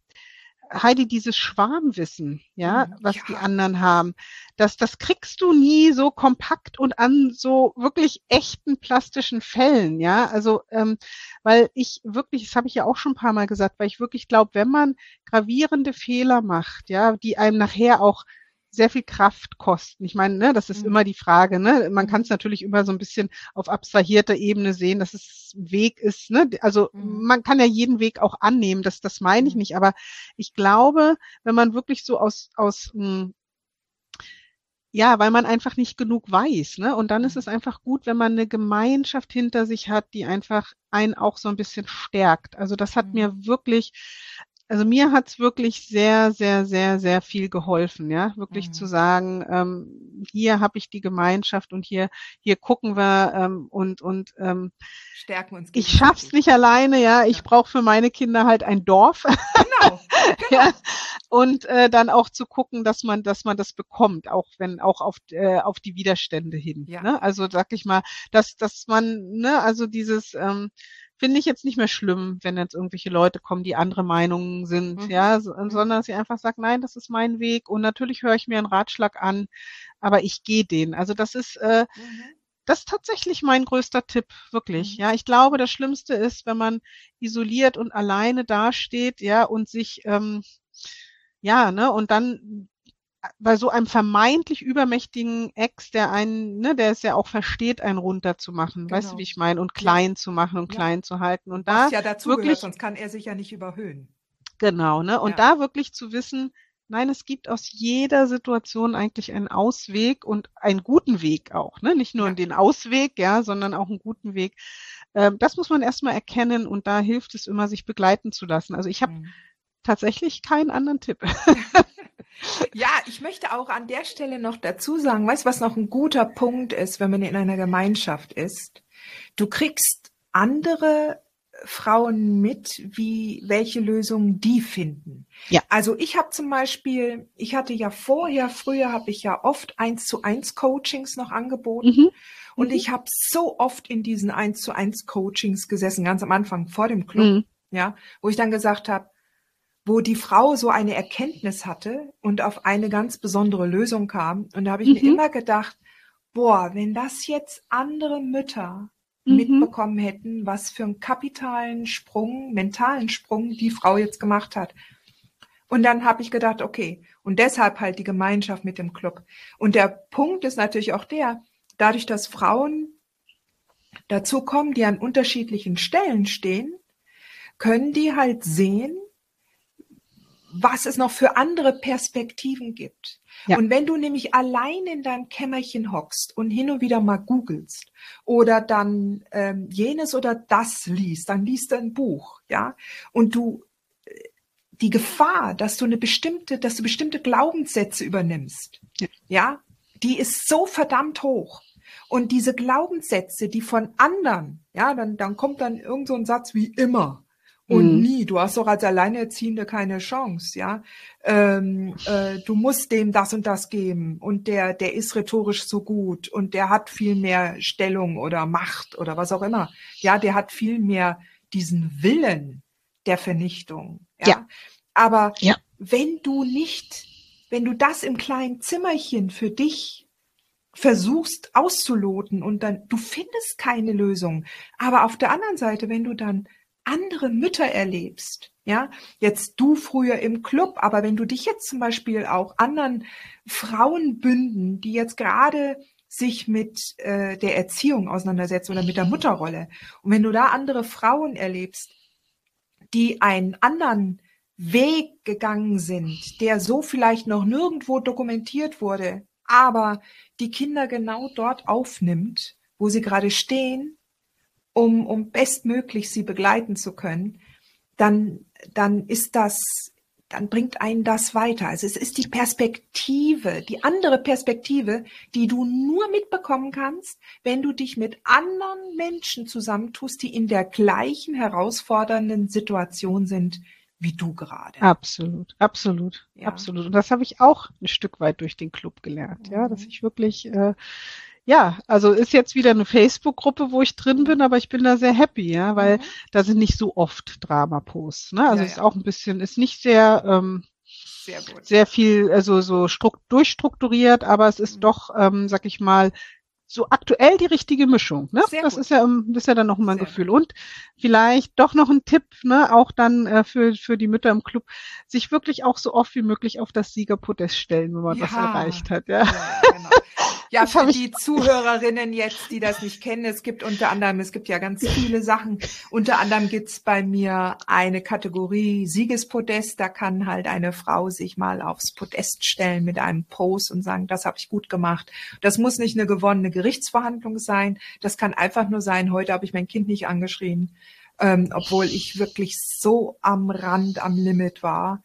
Heidi, dieses Schwarmwissen, ja, mhm, was ja. die anderen haben, das, das kriegst du nie so kompakt und an so wirklich echten plastischen Fällen, ja. Also, ähm, weil ich wirklich, das habe ich ja auch schon ein paar Mal gesagt, weil ich wirklich glaube, wenn man gravierende Fehler macht, ja, die einem nachher auch sehr viel Kraft kosten. Ich meine, ne, das ist mhm. immer die Frage. Ne? Man kann es natürlich immer so ein bisschen auf abstrahierter Ebene sehen, dass es ein Weg ist. Ne? Also mhm. man kann ja jeden Weg auch annehmen. Das, das meine ich mhm. nicht. Aber ich glaube, wenn man wirklich so aus aus mh, hm, ja, weil man einfach nicht genug weiß, ne? Und dann ist mhm. es einfach gut, wenn man eine Gemeinschaft hinter sich hat, die einfach einen auch so ein bisschen stärkt. Also das hat mir mhm. wirklich also mir hat's wirklich sehr, sehr, sehr, sehr viel geholfen, ja, wirklich mhm. zu sagen, ähm, hier habe ich die Gemeinschaft und hier, hier gucken wir ähm, und und ähm, stärken uns. Ich schaff's nicht alleine, ja. Ich ja. brauche für meine Kinder halt ein Dorf. Genau. [LAUGHS] genau. ja. Und äh, dann auch zu gucken, dass man, dass man das bekommt, auch wenn auch auf äh, auf die Widerstände hin. Ja. Ne? Also sag ich mal, dass dass man, ne, also dieses ähm, finde ich jetzt nicht mehr schlimm, wenn jetzt irgendwelche Leute kommen, die andere Meinungen sind, mhm. ja, so, sondern dass sie einfach sagt, nein, das ist mein Weg und natürlich höre ich mir einen Ratschlag an, aber ich gehe den. Also das ist äh, mhm. das ist tatsächlich mein größter Tipp, wirklich. Mhm. Ja, ich glaube, das Schlimmste ist, wenn man isoliert und alleine dasteht, ja, und sich ähm, ja, ne, und dann bei so einem vermeintlich übermächtigen Ex, der einen, ne, der es ja auch versteht, einen runterzumachen, genau. weißt du, genau. wie ich meine, und klein ja. zu machen und ja. klein zu halten. Und Was da ja dazu wirklich, gehört, sonst kann er sich ja nicht überhöhen. Genau, ne? Und ja. da wirklich zu wissen, nein, es gibt aus jeder Situation eigentlich einen Ausweg und einen guten Weg auch, ne? Nicht nur den Ausweg, ja, sondern auch einen guten Weg. Ähm, das muss man erstmal erkennen und da hilft es immer, sich begleiten zu lassen. Also ich habe mhm. tatsächlich keinen anderen Tipp. [LAUGHS] Ja, ich möchte auch an der Stelle noch dazu sagen, weißt du, was noch ein guter Punkt ist, wenn man in einer Gemeinschaft ist? Du kriegst andere Frauen mit, wie welche Lösungen die finden. Ja. Also ich habe zum Beispiel, ich hatte ja vorher, früher habe ich ja oft eins zu eins Coachings noch angeboten. Mhm. Und mhm. ich habe so oft in diesen eins zu eins Coachings gesessen, ganz am Anfang vor dem Club, mhm. ja, wo ich dann gesagt habe, wo die Frau so eine Erkenntnis hatte und auf eine ganz besondere Lösung kam. Und da habe ich mhm. mir immer gedacht, boah, wenn das jetzt andere Mütter mhm. mitbekommen hätten, was für einen kapitalen Sprung, mentalen Sprung die Frau jetzt gemacht hat. Und dann habe ich gedacht, okay, und deshalb halt die Gemeinschaft mit dem Club. Und der Punkt ist natürlich auch der, dadurch, dass Frauen dazu kommen, die an unterschiedlichen Stellen stehen, können die halt sehen, was es noch für andere Perspektiven gibt. Ja. Und wenn du nämlich allein in deinem Kämmerchen hockst und hin und wieder mal googelst oder dann ähm, jenes oder das liest, dann liest du ein Buch, ja, und du äh, die Gefahr, dass du eine bestimmte, dass du bestimmte Glaubenssätze übernimmst, ja, ja die ist so verdammt hoch. Und diese Glaubenssätze, die von anderen, ja, dann, dann kommt dann irgend so ein Satz wie immer und mhm. nie. Du hast doch als Alleinerziehende keine Chance, ja. Ähm, äh, du musst dem das und das geben und der, der ist rhetorisch so gut und der hat viel mehr Stellung oder Macht oder was auch immer. Ja, der hat viel mehr diesen Willen der Vernichtung. Ja. ja. Aber ja. wenn du nicht wenn du das im kleinen Zimmerchen für dich versuchst auszuloten und dann, du findest keine Lösung. Aber auf der anderen Seite, wenn du dann andere Mütter erlebst, ja, jetzt du früher im Club, aber wenn du dich jetzt zum Beispiel auch anderen Frauenbünden, die jetzt gerade sich mit äh, der Erziehung auseinandersetzen oder mit der Mutterrolle, und wenn du da andere Frauen erlebst, die einen anderen Weg gegangen sind, der so vielleicht noch nirgendwo dokumentiert wurde, aber die Kinder genau dort aufnimmt, wo sie gerade stehen, um, um bestmöglich sie begleiten zu können, dann, dann ist das, dann bringt einen das weiter. Also es ist die Perspektive, die andere Perspektive, die du nur mitbekommen kannst, wenn du dich mit anderen Menschen zusammentust, die in der gleichen herausfordernden Situation sind wie du gerade. Absolut, absolut, ja. absolut. Und das habe ich auch ein Stück weit durch den Club gelernt, mhm. ja, dass mhm. ich wirklich, äh, ja, also ist jetzt wieder eine Facebook-Gruppe, wo ich drin bin, aber ich bin da sehr happy, ja, weil mhm. da sind nicht so oft Drama-Posts, ne? Also ja, ist ja. auch ein bisschen, ist nicht sehr, ähm, sehr, sehr viel, also so durchstrukturiert, aber es ist mhm. doch, ähm, sag ich mal, so aktuell die richtige Mischung. Ne? Sehr das gut. ist ja, das ist ja dann noch mal ein Sehr Gefühl. Gut. Und vielleicht doch noch ein Tipp, ne, auch dann äh, für, für die Mütter im Club, sich wirklich auch so oft wie möglich auf das Siegerpodest stellen, wenn man ja. das erreicht hat. Ja, ja genau. [LAUGHS] Ja, für die Zuhörerinnen jetzt, die das nicht kennen, es gibt unter anderem, es gibt ja ganz viele Sachen. Unter anderem gibt's bei mir eine Kategorie Siegespodest. Da kann halt eine Frau sich mal aufs Podest stellen mit einem Post und sagen, das habe ich gut gemacht. Das muss nicht eine gewonnene Gerichtsverhandlung sein. Das kann einfach nur sein, heute habe ich mein Kind nicht angeschrien, ähm, obwohl ich wirklich so am Rand, am Limit war.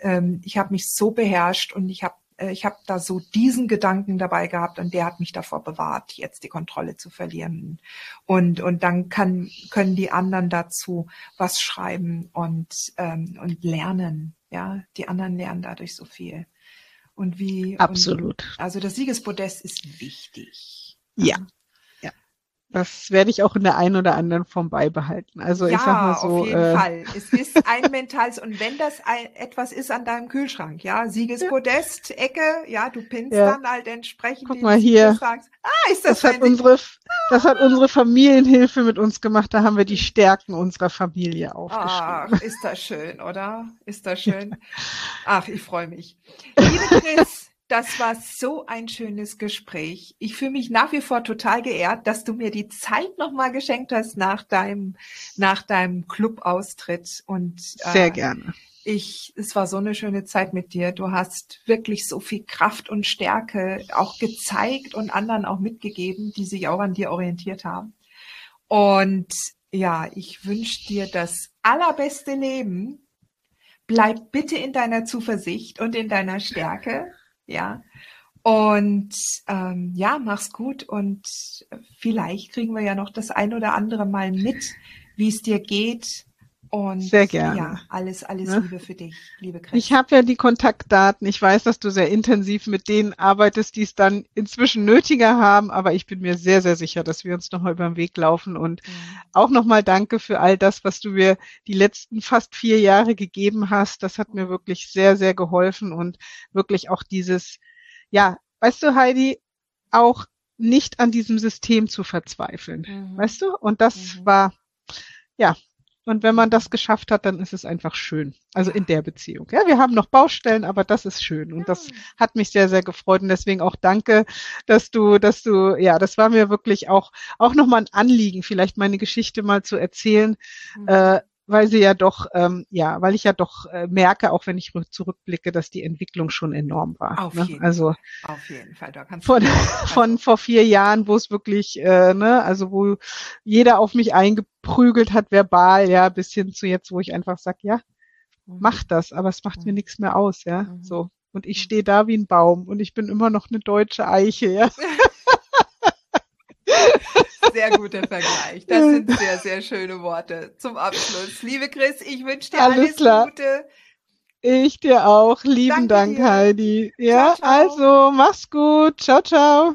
Ähm, ich habe mich so beherrscht und ich habe ich habe da so diesen Gedanken dabei gehabt und der hat mich davor bewahrt, jetzt die Kontrolle zu verlieren. Und, und dann kann, können die anderen dazu was schreiben und, ähm, und lernen. Ja, die anderen lernen dadurch so viel. Und wie. Absolut. Und, also das Siegespodest ist wichtig. Ja. Das werde ich auch in der einen oder anderen Form beibehalten. Also ja, ich sag mal so. Auf jeden äh, Fall. [LAUGHS] Es ist ein mentales, und wenn das ein, etwas ist an deinem Kühlschrank, ja, Siegespodest, Ecke, ja, du pinnst ja. dann halt entsprechend. Guck mal hier. Ah, ist das, das hat unsere, das hat unsere Familienhilfe mit uns gemacht. Da haben wir die Stärken unserer Familie aufgeschrieben. Ach, ist das schön, oder? Ist das schön? [LAUGHS] Ach, ich freue mich. Liebe Chris, das war so ein schönes Gespräch. Ich fühle mich nach wie vor total geehrt, dass du mir die Zeit nochmal geschenkt hast nach deinem, nach deinem Clubaustritt. Und äh, sehr gerne. Ich, es war so eine schöne Zeit mit dir. Du hast wirklich so viel Kraft und Stärke auch gezeigt und anderen auch mitgegeben, die sich auch an dir orientiert haben. Und ja, ich wünsche dir das allerbeste Leben. Bleib bitte in deiner Zuversicht und in deiner Stärke ja. Und ähm, ja, mach's gut und vielleicht kriegen wir ja noch das ein oder andere Mal mit, wie es dir geht. Und sehr gerne. Ja, alles, alles ja. Liebe für dich, liebe Chris. Ich habe ja die Kontaktdaten. Ich weiß, dass du sehr intensiv mit denen arbeitest, die es dann inzwischen nötiger haben, aber ich bin mir sehr, sehr sicher, dass wir uns nochmal über den Weg laufen. Und mhm. auch nochmal danke für all das, was du mir die letzten fast vier Jahre gegeben hast. Das hat mir wirklich sehr, sehr geholfen und wirklich auch dieses, ja, weißt du, Heidi, auch nicht an diesem System zu verzweifeln. Mhm. Weißt du? Und das mhm. war, ja, und wenn man das geschafft hat, dann ist es einfach schön. Also in der Beziehung. Ja, wir haben noch Baustellen, aber das ist schön. Und das hat mich sehr, sehr gefreut. Und deswegen auch danke, dass du, dass du, ja, das war mir wirklich auch, auch nochmal ein Anliegen, vielleicht meine Geschichte mal zu erzählen. Mhm. Äh, weil sie ja doch, ähm, ja, weil ich ja doch äh, merke, auch wenn ich zurückblicke, dass die Entwicklung schon enorm war. Auf ne? jeden also Fall. Auf jeden Fall. Da kannst [LAUGHS] von, von vor vier Jahren, wo es wirklich, äh, ne, also wo jeder auf mich eingeprügelt hat, verbal, ja, bis hin zu jetzt, wo ich einfach sag, ja, mhm. mach das, aber es macht mhm. mir nichts mehr aus, ja. Mhm. So. Und ich mhm. stehe da wie ein Baum und ich bin immer noch eine deutsche Eiche, ja. [LAUGHS] [LAUGHS] sehr guter Vergleich. Das sind sehr, sehr schöne Worte zum Abschluss. Liebe Chris, ich wünsche dir alles, alles klar. Gute. Ich dir auch. Lieben Dank, dir. Heidi. Ja, ciao, ciao. also mach's gut. Ciao, ciao.